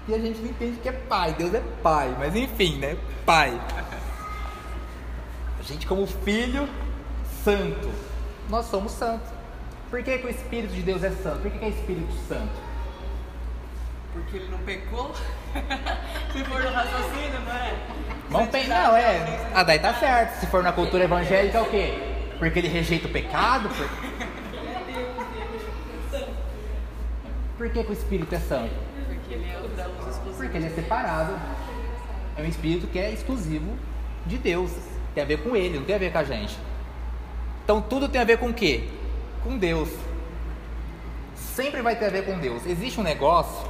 E a gente não entende que é pai, Deus é pai, mas enfim, né? Pai. A gente, como filho santo, nós somos santos. Por que, que o Espírito de Deus é santo? Por que, que é Espírito Santo? Porque ele não pecou? Se for no raciocínio, não é? Vamos pensar, não, é. Ah, daí tá certo. Se for na cultura evangélica, é o quê? Porque ele rejeita o pecado? Por... Por que, que o Espírito é santo? Porque ele é. Porque ele é separado. É um Espírito que é exclusivo de Deus. Tem a ver com ele, não tem a ver com a gente. Então tudo tem a ver com o quê? Com Deus. Sempre vai ter a ver com Deus. Existe um negócio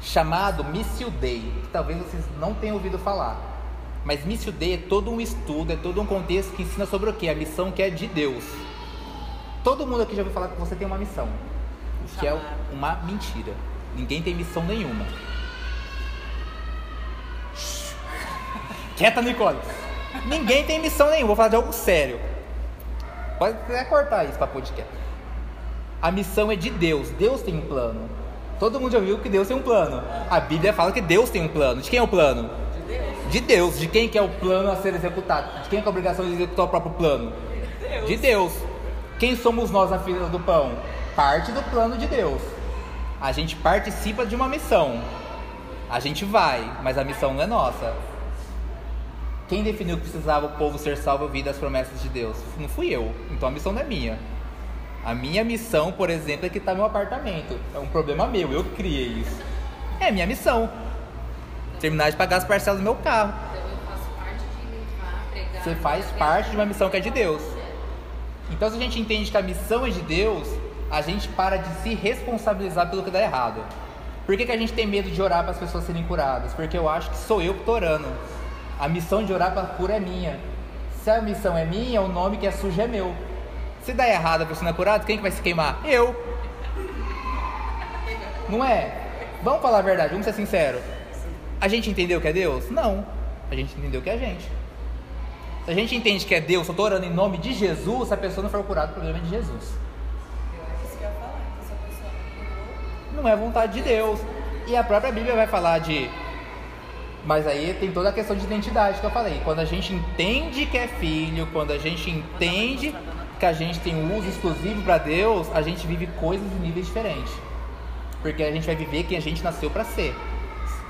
chamado Missio Dei, que talvez vocês não tenham ouvido falar. Mas Missio Dei é todo um estudo, é todo um contexto que ensina sobre o que? A missão que é de Deus. Todo mundo aqui já ouviu falar que você tem uma missão que é uma mentira. Ninguém tem missão nenhuma. Quieta, Nicole. Ninguém tem missão nenhuma. Vou falar de algo sério. Pode até cortar isso para podcast. A missão é de Deus. Deus tem um plano. Todo mundo já viu que Deus tem um plano. A Bíblia fala que Deus tem um plano. De quem é o plano? De Deus. De Deus. De quem que é o plano a ser executado? De quem é a obrigação de executar o próprio plano? Deus. De Deus. Quem somos nós na fila do pão? Parte do plano de Deus. A gente participa de uma missão. A gente vai, mas a missão não é nossa. Quem definiu que precisava o povo ser salvo ouvir das promessas de Deus? Não fui eu. Então a missão não é minha. A minha missão, por exemplo, é que está meu apartamento. É um problema meu, eu criei isso. É minha missão. Terminar de pagar as parcelas do meu carro. Então eu faço parte de pregar. Você faz parte de uma missão que é de Deus. Então se a gente entende que a missão é de Deus, a gente para de se responsabilizar pelo que dá errado. Por que, que a gente tem medo de orar para as pessoas serem curadas? Porque eu acho que sou eu que estou orando. A missão de orar para cura é minha. Se a missão é minha, o nome que é sujo é meu. Se dá errado a pessoa não é curada, quem que vai se queimar? Eu. Não é? Vamos falar a verdade, vamos ser sinceros. A gente entendeu que é Deus? Não. A gente entendeu que é a gente. Se a gente entende que é Deus, eu estou orando em nome de Jesus, se a pessoa não for curada, o problema é de Jesus. Não é vontade de Deus. E a própria Bíblia vai falar de. Mas aí tem toda a questão de identidade que eu falei. Quando a gente entende que é filho, quando a gente entende que a gente tem um uso exclusivo para Deus, a gente vive coisas em níveis diferentes. Porque a gente vai viver quem a gente nasceu para ser.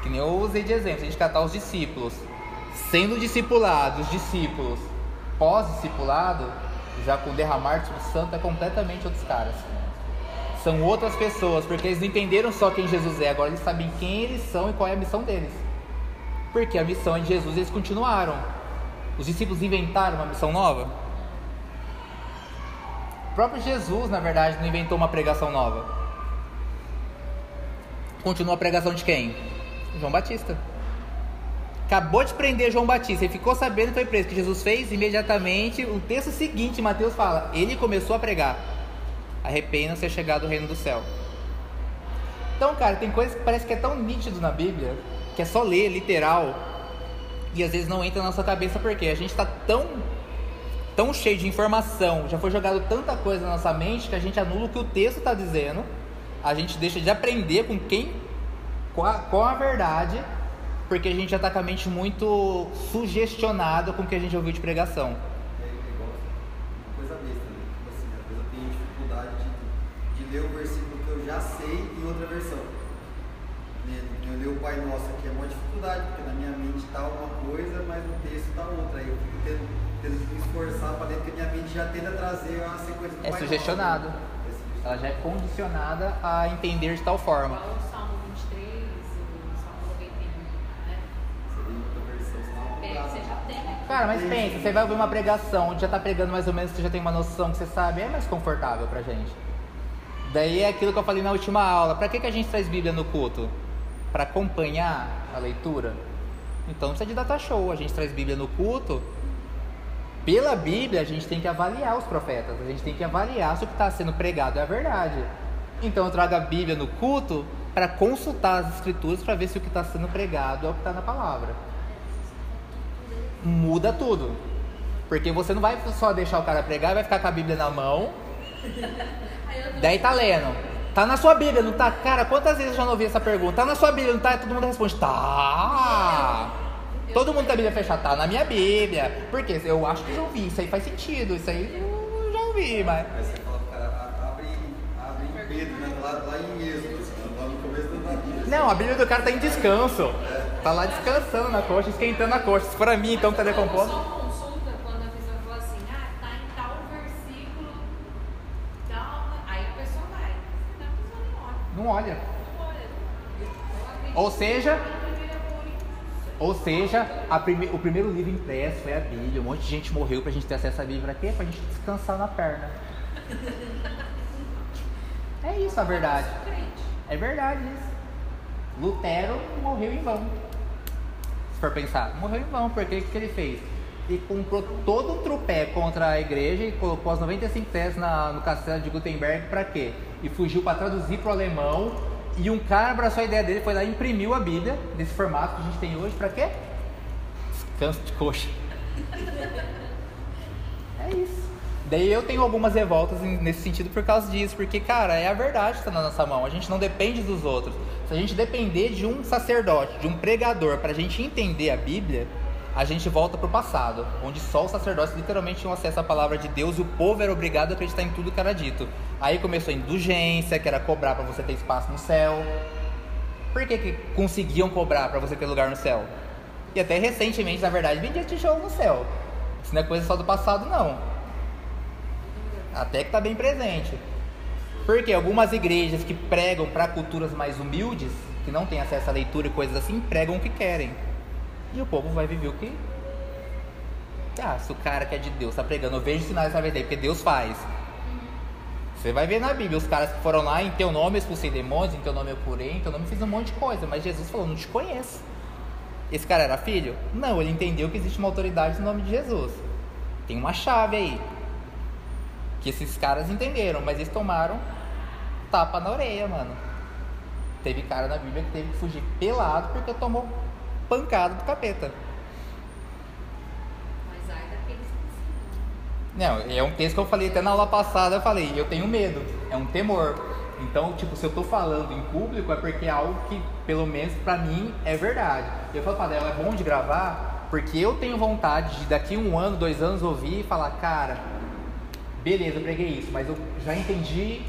Que nem eu usei de exemplo, a gente catar os discípulos. Sendo discipulados, discípulos, pós-discipulado, já com derramar do Santo é completamente outros caras são outras pessoas, porque eles não entenderam só quem Jesus é, agora eles sabem quem eles são e qual é a missão deles. Porque a missão de Jesus eles continuaram. Os discípulos inventaram uma missão nova. O próprio Jesus, na verdade, não inventou uma pregação nova. Continua a pregação de quem? João Batista. Acabou de prender João Batista e ficou sabendo que foi preso. O que Jesus fez imediatamente. O texto seguinte, Mateus fala: Ele começou a pregar. Arrependam-se a chegar do reino do céu. Então, cara, tem coisas que parece que é tão nítido na Bíblia que é só ler, literal, e às vezes não entra na nossa cabeça porque a gente está tão tão cheio de informação, já foi jogado tanta coisa na nossa mente que a gente anula o que o texto está dizendo, a gente deixa de aprender com quem, com a, a verdade, porque a gente já está com a mente muito sugestionada com o que a gente ouviu de pregação. É igual uma coisa besta, né? Tipo assim, às vezes eu tenho dificuldade de, de ler o versículo que eu já sei em outra versão. Né? Eu ler o Pai Nosso aqui é uma dificuldade, porque na minha mente está uma coisa, mas no texto está outra. Aí eu fico tendo, tendo que me esforçar para ler, porque minha mente já tende a trazer uma sequência do É Pai sugestionado. Nosso. É sugestionado. Ela já é condicionada a entender de tal forma. Igual o Salmo 23, o Salmo 91, né? Seria outra versão, senão não você já tem, né? Cara, mas pensa, você vai ouvir uma pregação, onde já tá pregando mais ou menos, você já tem uma noção que você sabe, é mais confortável pra gente. Daí é aquilo que eu falei na última aula. Pra que, que a gente traz Bíblia no culto? Pra acompanhar a leitura? Então não precisa de data show, a gente traz Bíblia no culto. Pela Bíblia, a gente tem que avaliar os profetas, a gente tem que avaliar se o que está sendo pregado é a verdade. Então eu trago a Bíblia no culto para consultar as escrituras para ver se o que está sendo pregado é o que está na palavra. Muda tudo. Porque você não vai só deixar o cara pregar e vai ficar com a Bíblia na mão. Daí tá lendo. Tá na sua Bíblia, não tá? Cara, quantas vezes eu já não ouvi essa pergunta? Tá na sua Bíblia, não tá? E todo mundo responde, tá. Todo mundo com a Bíblia fechada, tá na minha Bíblia. Por quê? Eu acho que já ouvi, isso aí faz sentido, isso aí eu já ouvi, mas. Aí você fala pro cara, "A- abre, abre em Pedro, né? Lá, lá em Êxodo, assim, lá no começo da Bíblia. Não, a Bíblia do cara tá em descanso. Tá lá descansando na coxa, esquentando a coxa. Se for a mim, então tá decomposto. Só consulta quando a pessoa fala assim, ah, tá em tal versículo, tal. Aí a pessoa vai. Senão a pessoa nem olha. Não olha. Ou seja, é. Ou seja, prime- o primeiro livro impresso foi a Bíblia. Um monte de gente morreu pra gente ter acesso à Bíblia. Pra quê? Pra gente descansar na perna. É isso a verdade. É verdade isso. Lutero morreu em vão. Se for pensar, morreu em vão, porque o que ele fez? Ele comprou todo o trupé contra a igreja e colocou as 95 teses na, no castelo de Gutenberg pra quê? E fugiu para traduzir pro alemão. E um cara abraçou a ideia dele, foi lá e imprimiu a Bíblia, desse formato que a gente tem hoje, pra quê? Descanso de coxa. É isso. Daí eu tenho algumas revoltas nesse sentido por causa disso, porque, cara, é a verdade que está na nossa mão. A gente não depende dos outros. Se a gente depender de um sacerdote, de um pregador, para a gente entender a Bíblia, a gente volta para o passado, onde só os sacerdotes literalmente tinham acesso à palavra de Deus e o povo era obrigado a acreditar em tudo que era dito. Aí começou a indulgência, que era cobrar para você ter espaço no céu. Por que, que conseguiam cobrar para você ter lugar no céu? E até recentemente, na verdade, vendia tijolo no céu. Isso não é coisa só do passado, não. Até que está bem presente. Porque algumas igrejas que pregam para culturas mais humildes, que não têm acesso à leitura e coisas assim, pregam o que querem. E o povo vai viver o que. Ah, se o cara que é de Deus está pregando, eu vejo sinais na verdade, porque Deus faz. Você vai ver na Bíblia os caras que foram lá, em teu nome expulsei demônios, em teu nome eu curei, em teu nome fiz um monte de coisa, mas Jesus falou, não te conheço. Esse cara era filho? Não, ele entendeu que existe uma autoridade no nome de Jesus. Tem uma chave aí. Que esses caras entenderam, mas eles tomaram tapa na orelha, mano. Teve cara na Bíblia que teve que fugir pelado porque tomou pancada do capeta. Não, é um texto que eu falei até na aula passada, eu falei, eu tenho medo, é um temor. Então, tipo, se eu tô falando em público é porque é algo que, pelo menos pra mim, é verdade. Eu falo pra ela, é bom de gravar, porque eu tenho vontade de daqui um ano, dois anos ouvir e falar, cara, beleza, eu preguei isso, mas eu já entendi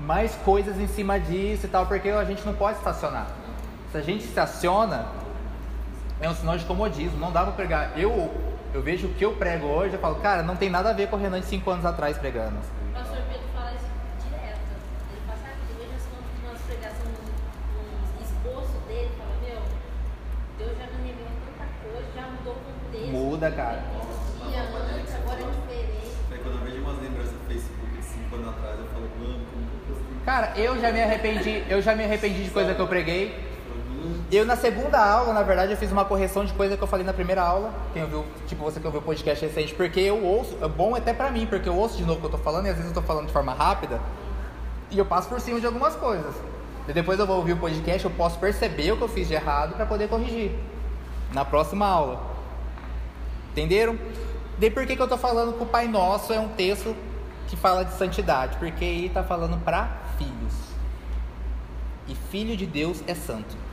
mais coisas em cima disso e tal, porque a gente não pode estacionar. Se a gente estaciona, é um sinal de comodismo. Não dá pra pregar. Eu, eu vejo o que eu prego hoje, eu falo, cara, não tem nada a ver com o Renan de 5 anos atrás pregando. O pastor Pedro fala isso direto. Ele passa a vida, eu já pregação, um esboço dele, fala, meu, Deus já me revelou tanta coisa, já mudou o contexto. Muda, né? cara. Dia, antes, agora é diferente. É quando eu vejo umas lembranças do Facebook de 5 anos atrás, eu falo, mano, como Cara, eu já me arrependi, eu já me arrependi de coisa que eu preguei. Eu na segunda aula, na verdade, eu fiz uma correção de coisa que eu falei na primeira aula. Quem ouviu, tipo você que ouviu o podcast recente, porque eu ouço, é bom até pra mim, porque eu ouço de novo o que eu tô falando e às vezes eu tô falando de forma rápida e eu passo por cima de algumas coisas. E depois eu vou ouvir o podcast, eu posso perceber o que eu fiz de errado pra poder corrigir na próxima aula. Entenderam? Daí por que, que eu tô falando que o Pai Nosso é um texto que fala de santidade? Porque aí tá falando pra filhos. E filho de Deus é santo.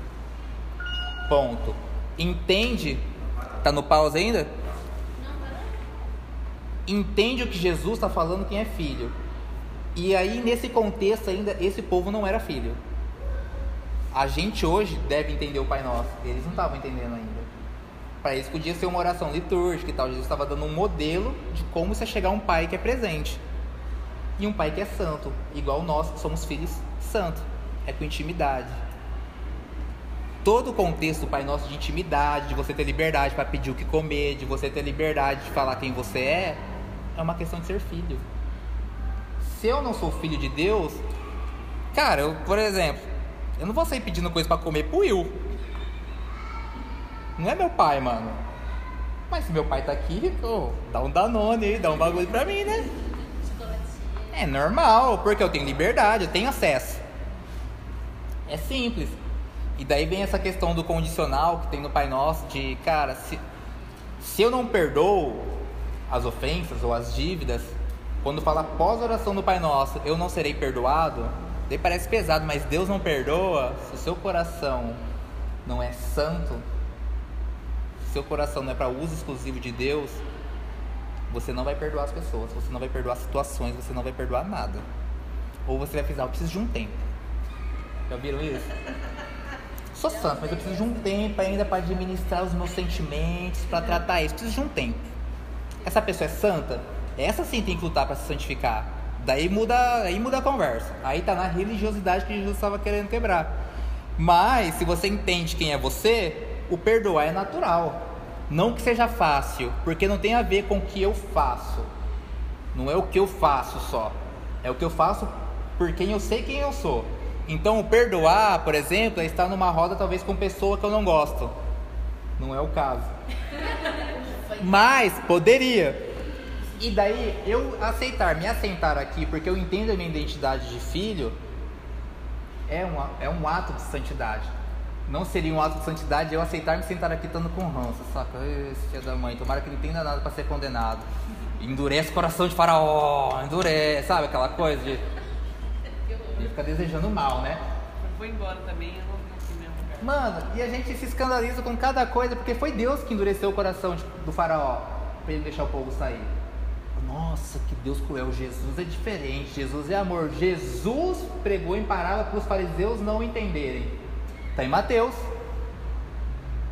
Ponto. Entende? Tá no pause ainda? Entende o que Jesus está falando quem é filho. E aí, nesse contexto ainda, esse povo não era filho. A gente hoje deve entender o Pai Nosso. Eles não estavam entendendo ainda. Para eles podia ser uma oração litúrgica e tal. Jesus estava dando um modelo de como você chegar a um pai que é presente. E um pai que é santo. Igual nós que somos filhos santos. É com intimidade todo o contexto do Pai Nosso de intimidade, de você ter liberdade para pedir o que comer, de você ter liberdade de falar quem você é, é uma questão de ser filho. Se eu não sou filho de Deus, cara, eu, por exemplo, eu não vou sair pedindo coisa para comer pro Will. Não é meu pai, mano. Mas se meu pai tá aqui, pô, dá um Danone aí, dá um bagulho pra mim, né? É normal, porque eu tenho liberdade, eu tenho acesso. É simples. E daí vem essa questão do condicional que tem no Pai Nosso, de, cara, se, se eu não perdoo as ofensas ou as dívidas, quando fala após a oração do Pai Nosso, eu não serei perdoado, daí parece pesado, mas Deus não perdoa, se o seu coração não é santo, se seu coração não é para uso exclusivo de Deus, você não vai perdoar as pessoas, você não vai perdoar situações, você não vai perdoar nada. Ou você vai precisar, eu preciso de um tempo. Já viram isso? Sou santo, mas eu preciso de um tempo ainda para administrar os meus sentimentos, para tratar isso. Preciso de um tempo. Essa pessoa é santa? Essa sim tem que lutar para se santificar. Daí muda, aí muda a conversa. Aí tá na religiosidade que Jesus estava querendo quebrar. Mas se você entende quem é você, o perdoar é natural. Não que seja fácil, porque não tem a ver com o que eu faço. Não é o que eu faço só. É o que eu faço por quem eu sei quem eu sou. Então, o perdoar, por exemplo, é estar numa roda talvez com pessoa que eu não gosto. Não é o caso. Mas poderia. E daí eu aceitar, me assentar aqui, porque eu entendo a minha identidade de filho, é um, é um ato de santidade. Não seria um ato de santidade eu aceitar me sentar aqui estando com ranço, saca? Esse filho da mãe, tomara que não entenda nada para ser condenado. Endurece o coração de faraó, endurece, sabe aquela coisa de ele fica desejando mal, né? Eu vou embora também, eu não aqui mesmo. Mano, e a gente se escandaliza com cada coisa, porque foi Deus que endureceu o coração de- do faraó para ele deixar o povo sair. Nossa, que Deus cruel. Jesus é diferente. Jesus é amor. Jesus pregou em parábola para os fariseus não entenderem. Está em Mateus.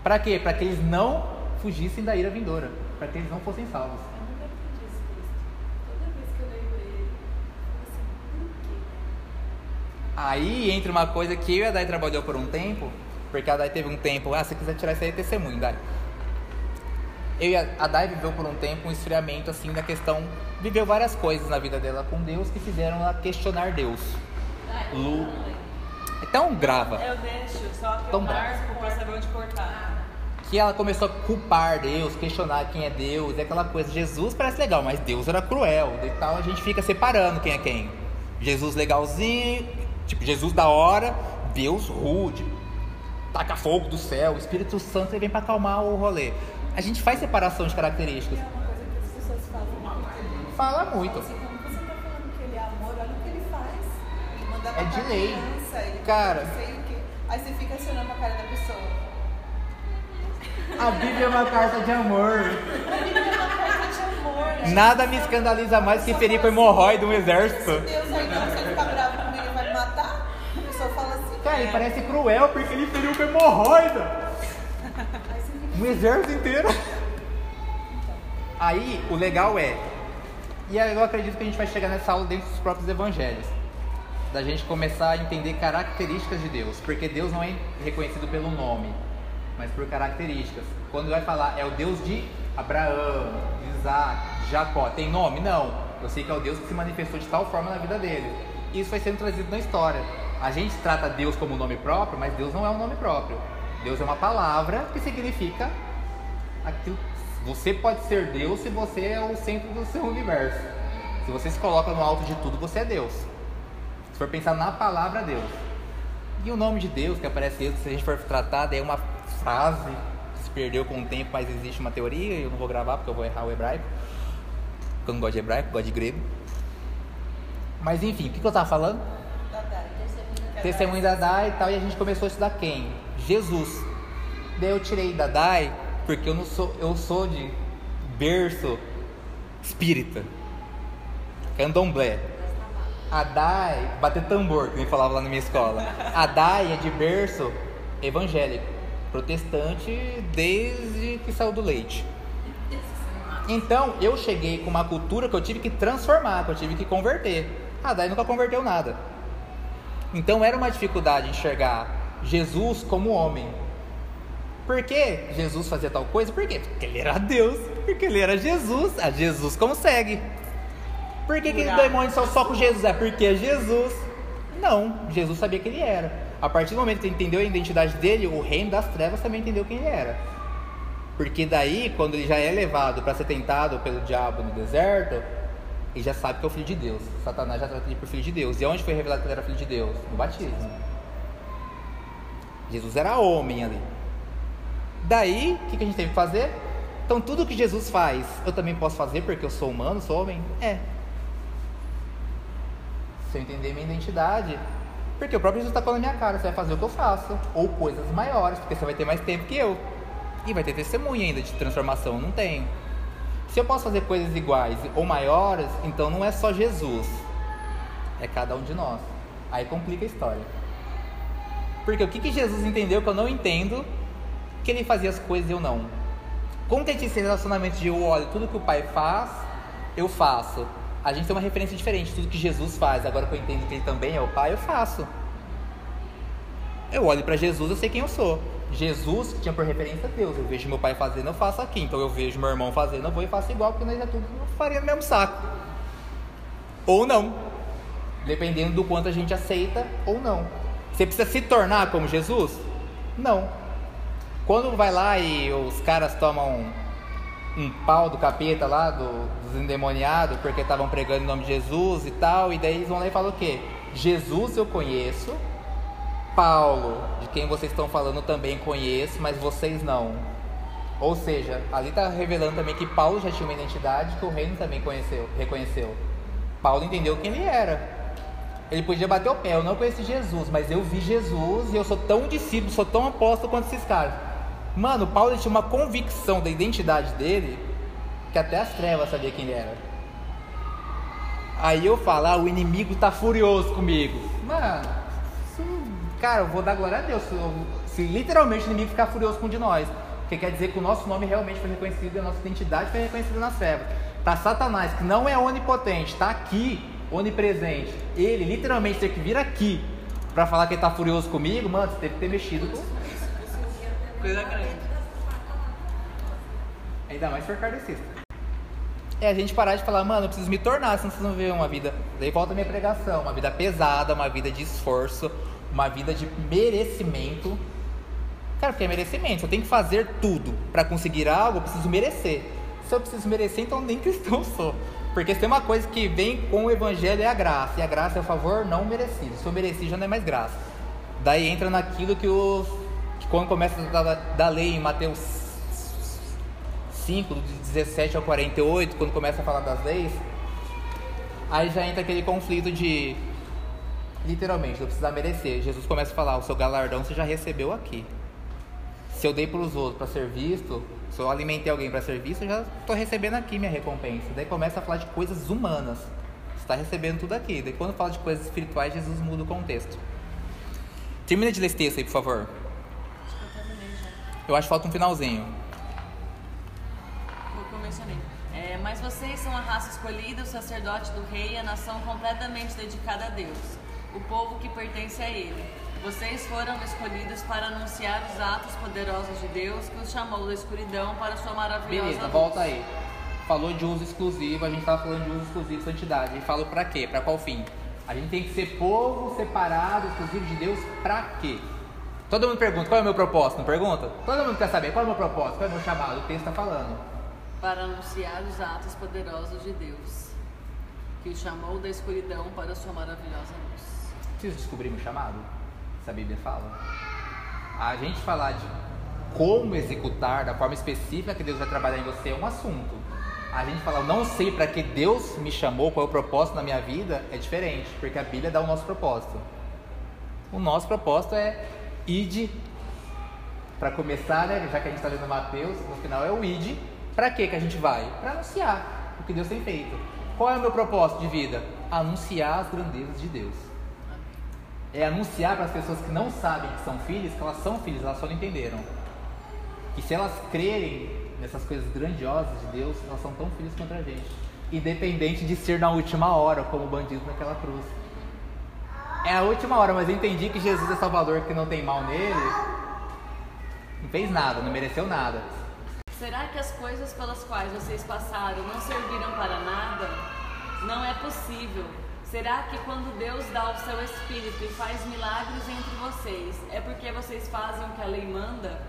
Para quê? Para que eles não fugissem da ira vindoura. Para que eles não fossem salvos. Eu nunca entendi esse texto. Toda vez que eu leio ele, eu falo assim, por quê? Aí entra uma coisa que eu e a Dai trabalhou por um tempo, porque a Dai teve um tempo, ah, se você quiser tirar isso aí é testemunho, Dai. Eu e a, a Dai viveu por um tempo um esfriamento assim da questão, viveu várias coisas na vida dela com Deus que fizeram ela questionar Deus. Lu. Então grava. Eu deixo, só que Então eu marco pra saber onde cortar. Que ela começou a culpar Deus, questionar quem é Deus, é aquela coisa. Jesus parece legal, mas Deus era cruel. E tal, a gente fica separando quem é quem. Jesus legalzinho, tipo, Jesus da hora, Deus rude, taca fogo do céu, o Espírito Santo ele vem para acalmar o rolê. A gente faz separação de características. É uma coisa que as pessoas falam muito. Fala muito. Assim, como você tá falando que ele é amor, olha o que ele faz. Ele manda É de lei. criança, ele Cara. não sei o quê. Aí você fica acionando a cara da pessoa. A Bíblia é uma carta de amor. A Bíblia é uma carta de amor. né? Nada me escandaliza mais que ferir com hemorroide um exército. Se Deus aí não, ele ficar bravo ele parece cruel porque ele feriu com hemorroida. Um exército inteiro. Aí, o legal é, e eu acredito que a gente vai chegar nessa aula dentro dos próprios evangelhos, da gente começar a entender características de Deus, porque Deus não é reconhecido pelo nome, mas por características. Quando vai falar é o Deus de Abraão, Isaac, Jacó, tem nome? Não. Eu sei que é o Deus que se manifestou de tal forma na vida dele. Isso vai sendo trazido na história. A gente trata Deus como nome próprio, mas Deus não é um nome próprio. Deus é uma palavra que significa aquilo. Você pode ser Deus se você é o centro do seu universo. Se você se coloca no alto de tudo, você é Deus. Se for pensar na palavra Deus. E o nome de Deus que aparece, se a gente for tratar, é uma frase que se perdeu com o tempo, mas existe uma teoria, eu não vou gravar porque eu vou errar o hebraico. Porque eu não gosto de hebraico, gosto de grego. Mas enfim, o que eu estava falando? Testemunho da Dai e tal, e a gente começou a estudar quem? Jesus. Daí eu tirei da Dai, porque eu não sou, eu sou de berço espírita. Candomblé. A Dai, bater tambor, que me falava lá na minha escola. A Dai é de berço evangélico, protestante desde que saiu do leite. Então eu cheguei com uma cultura que eu tive que transformar, que eu tive que converter. A Dai nunca converteu nada. Então era uma dificuldade enxergar Jesus como homem. Por que Jesus fazia tal coisa? Por quê? Porque ele era Deus. Porque ele era Jesus. A Jesus consegue. Por que, que os demônios são só com Jesus? É porque é Jesus. Não, Jesus sabia que ele era. A partir do momento que ele entendeu a identidade dele, o reino das trevas também entendeu quem ele era. Porque daí, quando ele já é levado para ser tentado pelo diabo no deserto, ele já sabe que é o filho de Deus. Satanás já trata ele por filho de Deus. E onde foi revelado que ele era filho de Deus? No batismo. Jesus era homem ali. Daí, o que, que a gente teve que fazer? Então, tudo que Jesus faz, eu também posso fazer porque eu sou humano, sou homem? É. Se eu entender minha identidade. Porque o próprio Jesus está falando na minha cara, você vai fazer o que eu faço. Ou coisas maiores, porque você vai ter mais tempo que eu. E vai ter testemunha ainda de transformação, não tem. Se eu posso fazer coisas iguais ou maiores, então não é só Jesus. É cada um de nós. Aí complica a história. Porque o que, que Jesus entendeu que eu não entendo, que ele fazia as coisas e eu não. Como que a gente tem esse relacionamento de eu olho tudo que o Pai faz, eu faço. A gente tem uma referência diferente, tudo que Jesus faz, agora que eu entendo que ele também é o Pai, eu faço. Eu olho para Jesus, eu sei quem eu sou. Jesus tinha por referência Deus. Eu vejo meu pai fazendo, eu faço aqui. Então eu vejo meu irmão fazendo, eu vou e faço igual, porque nós é tudo faria no mesmo saco. Ou não. Dependendo do quanto a gente aceita ou não. Você precisa se tornar como Jesus? Não. Quando vai lá e os caras tomam um, um pau do capeta lá, do, dos endemoniados, porque estavam pregando em nome de Jesus e tal, e daí eles vão lá e falam o quê? Jesus eu conheço, Paulo, de quem vocês estão falando, também conheço, mas vocês não. Ou seja, ali está revelando também que Paulo já tinha uma identidade que o reino também conheceu, reconheceu. Paulo entendeu quem ele era. Ele podia bater o pé, eu não conheci Jesus, mas eu vi Jesus e eu sou tão discípulo, sou tão apóstolo quanto esses caras. Mano, Paulo tinha uma convicção da identidade dele que até as trevas sabia quem ele era. Aí eu falo, ah, o inimigo tá furioso comigo. Mano, cara, eu vou dar glória a Deus se, se literalmente o inimigo ficar furioso com um de nós. Porque quer dizer que o nosso nome realmente foi reconhecido e a nossa identidade foi reconhecida nas trevas. Tá Satanás, que não é onipotente, tá aqui, onipresente. Ele literalmente tem que vir aqui para falar que ele tá furioso comigo, mano, você teve que ter mexido com. Coisa grande. Ainda mais se for kardecista. É a gente parar de falar, mano, eu preciso me tornar, senão vocês vão ver uma vida. Daí volta a minha pregação, uma vida pesada, uma vida de esforço, uma vida de merecimento. Cara, porque é merecimento, eu tenho que fazer tudo para conseguir algo, eu preciso merecer. Se eu preciso merecer, então nem cristão sou. Porque se tem uma coisa que vem com o evangelho é a graça, e a graça é o favor não merecido. Se eu mereci, já não é mais graça. Daí entra naquilo que os. que quando começa da, da lei em Mateus 5, do 17 ao 48, quando começa a falar das leis, aí já entra aquele conflito de. Literalmente, eu precisar merecer. Jesus começa a falar: o seu galardão você já recebeu aqui. Se eu dei para os outros para ser visto, se eu alimentei alguém para ser visto, eu já estou recebendo aqui minha recompensa. Daí começa a falar de coisas humanas. Você está recebendo tudo aqui. Daí quando fala de coisas espirituais, Jesus muda o contexto. Termina de ler esse texto aí, por favor. Eu acho que falta um finalzinho. O que eu mencionei. É, mas vocês são a raça escolhida, o sacerdote do rei a nação completamente dedicada a Deus, o povo que pertence a ele. Vocês foram escolhidos para anunciar os atos poderosos de Deus que os chamou da escuridão para sua maravilhosa Beleza, luz. volta aí. Falou de uso exclusivo, a gente tava falando de uso exclusivo de santidade. E falou pra quê? Pra qual fim? A gente tem que ser povo separado, exclusivo de Deus, pra quê? Todo mundo pergunta, qual é o meu propósito? Não pergunta? Todo mundo quer saber, qual é o meu propósito? Qual é o meu chamado? O texto tá falando. Para anunciar os atos poderosos de Deus que os chamou da escuridão para sua maravilhosa luz. Preciso descobrir meu chamado? Se a Bíblia fala. A gente falar de como executar da forma específica que Deus vai trabalhar em você é um assunto. A gente falar, não sei para que Deus me chamou, qual é o propósito na minha vida, é diferente, porque a Bíblia dá o nosso propósito. O nosso propósito é id. Para começar, né, já que a gente está lendo Mateus, no final é o id. Para que que a gente vai? Para anunciar o que Deus tem feito. Qual é o meu propósito de vida? Anunciar as grandezas de Deus é anunciar para as pessoas que não sabem que são filhos, que elas são filhos, elas só não entenderam. E se elas crerem nessas coisas grandiosas de Deus, elas são tão filhos quanto a gente. Independente de ser na última hora, como o bandido naquela cruz. É a última hora, mas eu entendi que Jesus é Salvador, que não tem mal nele. Não fez nada, não mereceu nada. Será que as coisas pelas quais vocês passaram não serviram para nada? Não é possível. Será que quando Deus dá o seu Espírito e faz milagres entre vocês, é porque vocês fazem o que a lei manda?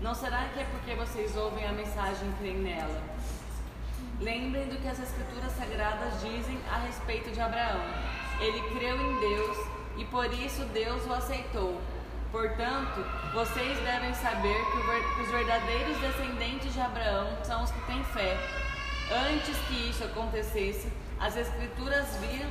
Não será que é porque vocês ouvem a mensagem e creem nela? Lembrem do que as Escrituras Sagradas dizem a respeito de Abraão. Ele creu em Deus e por isso Deus o aceitou. Portanto, vocês devem saber que os verdadeiros descendentes de Abraão são os que têm fé. Antes que isso acontecesse, as Escrituras viram,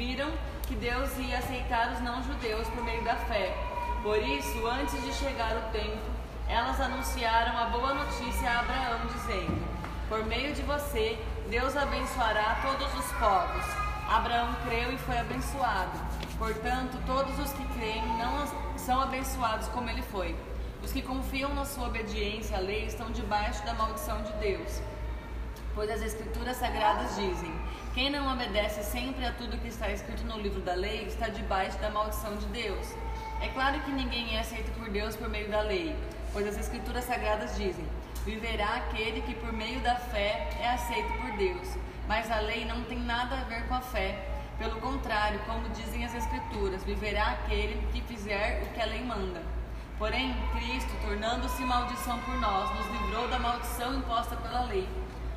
viram que Deus ia aceitar os não-judeus por meio da fé. Por isso, antes de chegar o tempo, elas anunciaram a boa notícia a Abraão, dizendo: Por meio de você, Deus abençoará todos os povos. Abraão creu e foi abençoado. Portanto, todos os que creem não são abençoados como ele foi. Os que confiam na sua obediência à lei estão debaixo da maldição de Deus. Pois as Escrituras Sagradas dizem: quem não obedece sempre a tudo que está escrito no livro da lei está debaixo da maldição de Deus. É claro que ninguém é aceito por Deus por meio da lei, pois as Escrituras Sagradas dizem: viverá aquele que por meio da fé é aceito por Deus. Mas a lei não tem nada a ver com a fé. Pelo contrário, como dizem as Escrituras, viverá aquele que fizer o que a lei manda. Porém, Cristo, tornando-se maldição por nós, nos livrou da maldição imposta pela lei.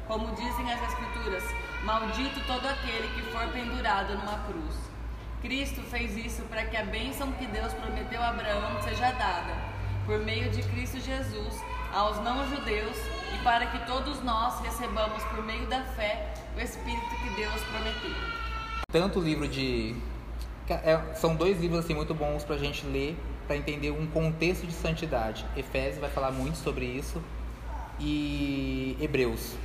Como dizem as Escrituras, maldito todo aquele que for pendurado numa cruz. Cristo fez isso para que a bênção que Deus prometeu a Abraão seja dada, por meio de Cristo Jesus, aos não-judeus e para que todos nós recebamos por meio da fé o Espírito que Deus prometeu. Tanto o livro de. é, são dois livros assim muito bons pra gente ler, pra entender um contexto de santidade. Efésios vai falar muito sobre isso e Hebreus.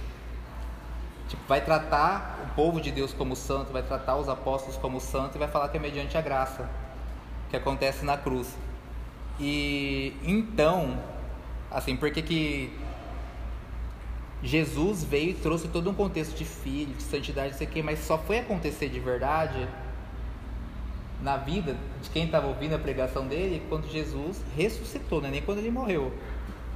Tipo, vai tratar o povo de Deus como santo, vai tratar os apóstolos como santo e vai falar que é mediante a graça que acontece na cruz. E então, assim, por que Jesus veio e trouxe todo um contexto de filho, de santidade, não sei o quê, mas só foi acontecer de verdade na vida de quem estava ouvindo a pregação dele quando Jesus ressuscitou, não é nem quando ele morreu.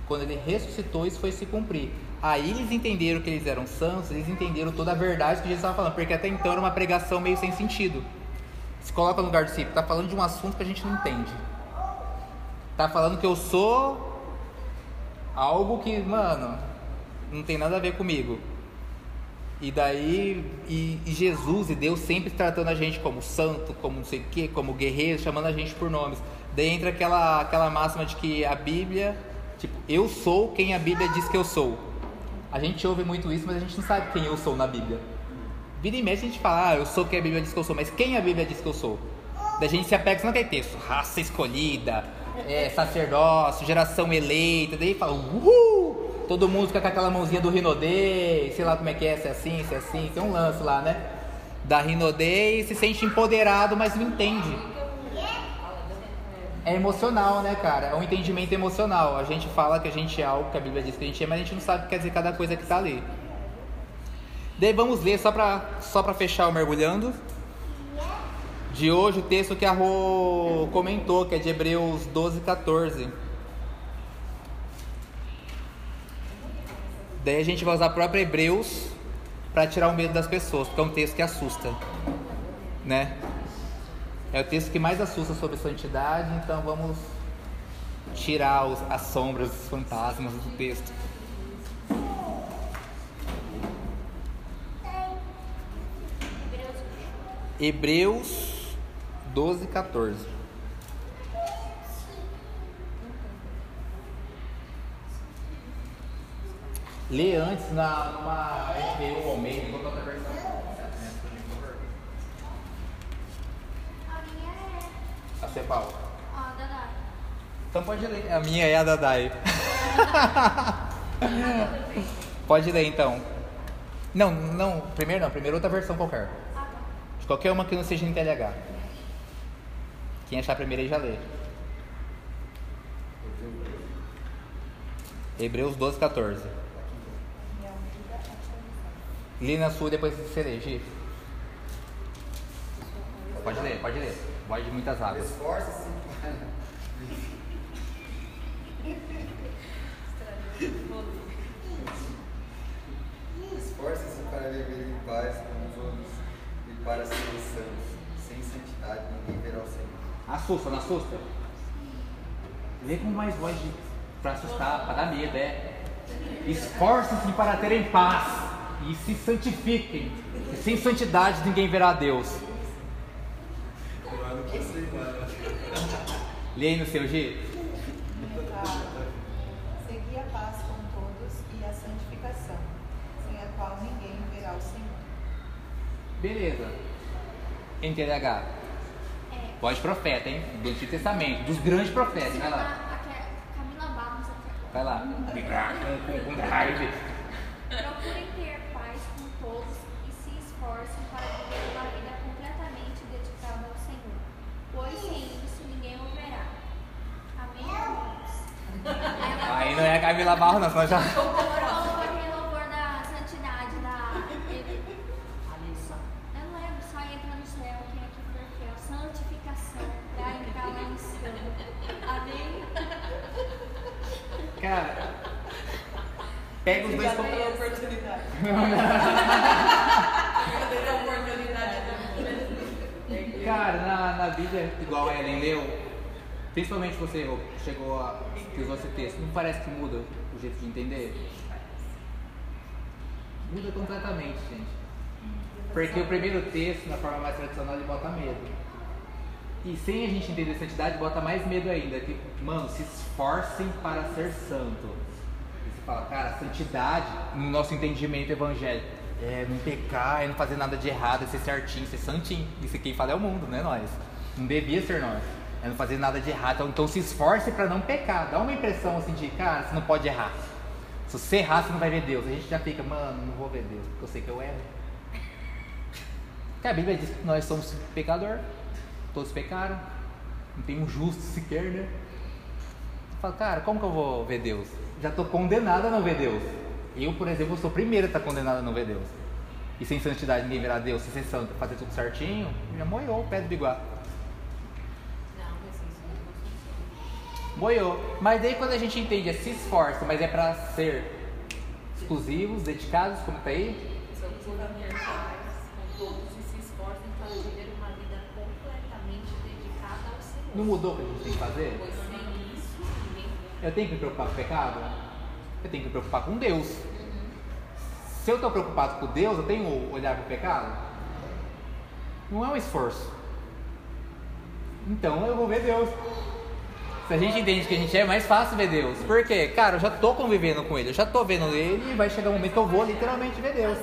Quando ele ressuscitou, isso foi se cumprir. Aí eles entenderam que eles eram santos, eles entenderam toda a verdade que Jesus estava falando, porque até então era uma pregação meio sem sentido. Se coloca no lugar do discípulo, está falando de um assunto que a gente não entende. Tá falando que eu sou algo que, mano, não tem nada a ver comigo. E daí, e, e Jesus e Deus sempre tratando a gente como santo, como não sei o que, como guerreiro, chamando a gente por nomes. Daí entra aquela, aquela máxima de que a Bíblia, tipo, eu sou quem a Bíblia diz que eu sou. A gente ouve muito isso, mas a gente não sabe quem eu sou na Bíblia. Vida e mexe a gente fala, ah, eu sou quem a Bíblia diz que eu sou, mas quem a Bíblia diz que eu sou? Da gente se apega só naquele texto, raça escolhida, é, sacerdócio, geração eleita, daí fala, uhul! Todo mundo fica com aquela mãozinha do Rinodei, sei lá como é que é, se é assim, se é assim, tem um lance lá, né? Da Rinodei e se sente empoderado, mas não entende. É emocional, né, cara? É um entendimento emocional. A gente fala que a gente é algo que a Bíblia diz que a gente é, mas a gente não sabe o que quer dizer cada coisa que está ali. Daí vamos ler só para só fechar o mergulhando. de hoje, o texto que a Rô comentou, que é de Hebreus 12, 14. Daí a gente vai usar o próprio Hebreus para tirar o medo das pessoas, porque é um texto que assusta, né? É o texto que mais assusta sobre santidade, então vamos tirar os, as sombras, os fantasmas do texto. Hebreus 12, 14. Lê antes na, numa FBU Almeida, outra versão. A minha é. A Cepal. Ó, Dadai. Então pode ler. A minha é a Dadai. pode ler então. Não, não, primeiro não, primeiro outra versão qualquer. Ah, tá. De qualquer uma que não seja em TLH. Quem achar primeiro aí já lê. Hebreus 12, 14. Lê na sua depois você lê, Gi. Pode ler, pode ler. Pode de muitas águas. Esforce-se para. Esforce-se para viver em paz com os outros e para serem santos. Sem santidade ninguém verá o Senhor. Assusta, não assusta? Lê com mais voz de, pra assustar, para dar medo, é. Esforcem-se para terem paz e se santifiquem. E sem santidade ninguém verá Deus. Lê aí no seu G. Segui a paz com todos e a santificação, sem a qual ninguém verá o Senhor. Beleza. Em TDH. É. Voz de profeta, hein? Do Antigo Testamento, dos grandes profetas. Vai lá. Camila Barros aqui. Vai lá. Com raiva. Aí não é a Camila Barro, não, senão já. Louvor, aquele louvor da santidade da. Eu não lembro, só entra no céu, quem é que for fiel. Santificação, pra entrar lá no céu. Amém? Cara, pega os dois completos. oportunidade. Cara, na, na Bíblia, igual a Ellen leu, principalmente você chegou a, que usou esse texto, não parece que muda o jeito de entender? Muda completamente, gente. Porque o primeiro texto, na forma mais tradicional, ele bota medo. E sem a gente entender santidade, bota mais medo ainda. Que, mano, se esforcem para ser santo. E você fala, cara, santidade, no nosso entendimento evangélico, é não pecar, é não fazer nada de errado, é ser certinho, ser santinho. Isso quem fala é o mundo, não é nós. Não devia ser nós. É não fazer nada de errado. Então, então se esforce para não pecar. Dá uma impressão assim de, cara, você não pode errar. Se você errar, você não vai ver Deus. A gente já fica, mano, não vou ver Deus, porque eu sei que eu erro. Porque a Bíblia diz que nós somos pecador, todos pecaram, não tem um justo sequer, né? Fala, cara, como que eu vou ver Deus? Já estou condenado a não ver Deus. Eu, por exemplo, sou o primeiro a estar condenado a não ver Deus. E sem santidade ninguém verá Deus, se ser santo, fazer tudo certinho, já moiou o pé do biguá. Moiou. Mas daí quando a gente entende, é se esforça, mas é para ser exclusivos, dedicados, como tá aí? Fundamentais com todos e se esforcem para viver uma vida completamente dedicada ao Senhor. Não mudou o que a gente tem que fazer? Pois sem isso, ninguém Eu tenho que me preocupar com o pecado? Eu tenho que me preocupar com Deus. Se eu estou preocupado com Deus, eu tenho que olhar para o pecado? Não é um esforço. Então eu vou ver Deus. Se a gente entende que a gente é, é mais fácil ver Deus. Por quê? Cara, eu já estou convivendo com Ele, eu já estou vendo Ele e vai chegar um momento que eu vou literalmente ver Deus.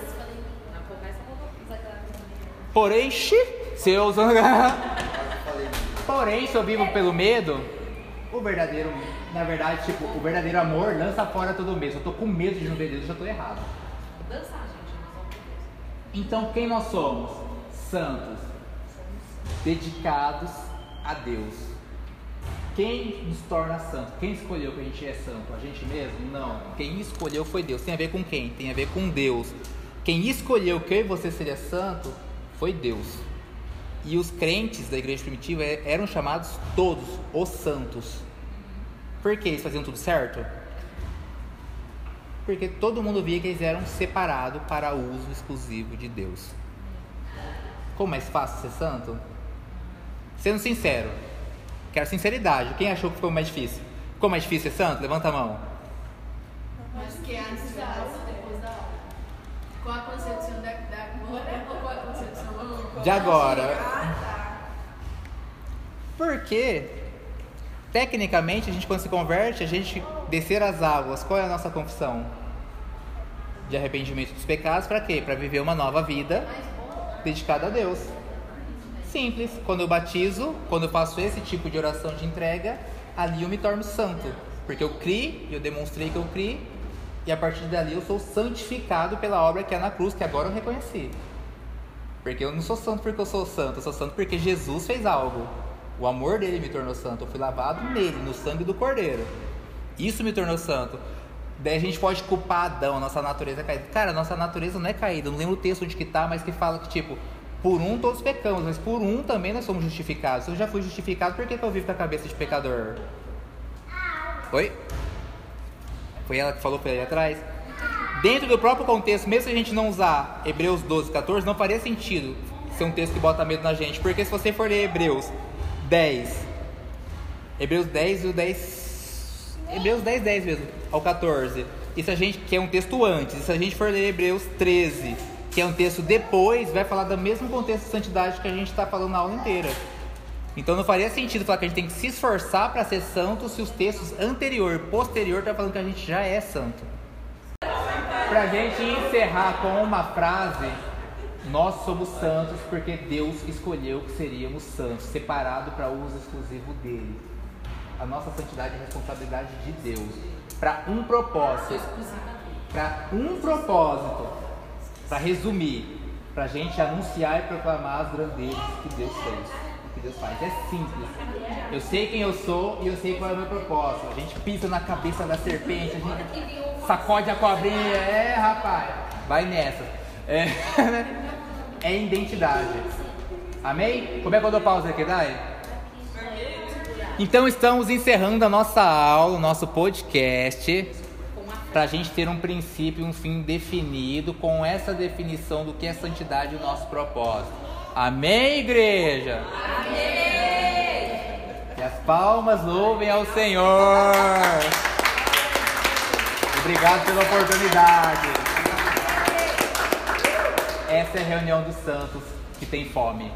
Porém, xi, se eu falei Porém, se eu vivo pelo medo, o verdadeiro, na verdade, tipo, o verdadeiro amor lança fora todo. Se eu tô com medo de não ver Deus, eu já tô errado. Então, quem nós somos? Santos, dedicados a Deus. Quem nos torna santo? Quem escolheu que a gente é santo? A gente mesmo? Não. Quem escolheu foi Deus. Tem a ver com quem? Tem a ver com Deus. Quem escolheu que você seria santo foi Deus. E os crentes da igreja primitiva é- eram chamados todos os santos. Por que eles faziam tudo certo? Porque todo mundo via que eles eram separados para uso exclusivo de Deus. Como é mais fácil ser santo? Sendo sincero, quero sinceridade. Quem achou que ficou mais difícil? Ficou mais difícil ser santo? Levanta a mão. Mas que é antes da aula ou depois da aula? Com a concepção da, da agora ou com a concepção De agora. Ah, tá. Porque, tecnicamente, a gente quando se converte, a gente descer as águas, qual é a nossa confissão? De arrependimento dos pecados, para quê? Para viver uma nova vida dedicada a Deus. Simples. Quando eu batizo, quando eu faço esse tipo de oração de entrega, ali eu me torno santo. Porque eu criei, eu demonstrei que eu criei, e a partir dali eu sou santificado pela obra que é na cruz, que agora eu reconheci. Porque eu não sou santo porque eu sou santo, eu sou santo porque Jesus fez algo. O amor dele me tornou santo. Eu fui lavado nele, no sangue do Cordeiro. Isso me tornou santo. Daí a gente pode culpar Adão, nossa natureza caída. Cara, nossa natureza não é caída. Eu não lembro o texto onde que tá, mas que fala que, tipo, por um todos pecamos, mas por um também nós somos justificados. Se eu já fui justificado, por que, que eu vivo com a cabeça de pecador? Oi? Foi ela que falou para ele atrás? Dentro do próprio contexto, mesmo se a gente não usar Hebreus 12, 14, não faria sentido ser um texto que bota medo na gente. Porque se você for ler Hebreus 10, Hebreus 10 e o 10. Hebreus 10, 10 mesmo, ao 14. E se a gente, que é um texto antes, e se a gente for ler Hebreus 13, que é um texto depois, vai falar do mesmo contexto de santidade que a gente está falando na aula inteira. Então não faria sentido falar que a gente tem que se esforçar para ser santo se os textos anterior e posterior estão falando que a gente já é santo. Para a gente encerrar com uma frase, nós somos santos porque Deus escolheu que seríamos santos, separado para uso exclusivo dele. A nossa santidade é responsabilidade de Deus, para um propósito, para um propósito, para resumir, para a gente anunciar e proclamar as grandezas que Deus fez, que Deus faz. É simples. Eu sei quem eu sou e eu sei qual é o meu propósito. A gente pisa na cabeça da serpente, a gente sacode a cobrinha. É, rapaz, vai nessa. É, é identidade. Amém? Como é que eu dou pausa aqui, Dai? Então estamos encerrando a nossa aula, o nosso podcast, para a gente ter um princípio, um fim definido, com essa definição do que é santidade e o nosso propósito. Amém, igreja? Amém! E as palmas louvem ao Senhor. Obrigado pela oportunidade. Essa é a reunião dos santos que tem fome.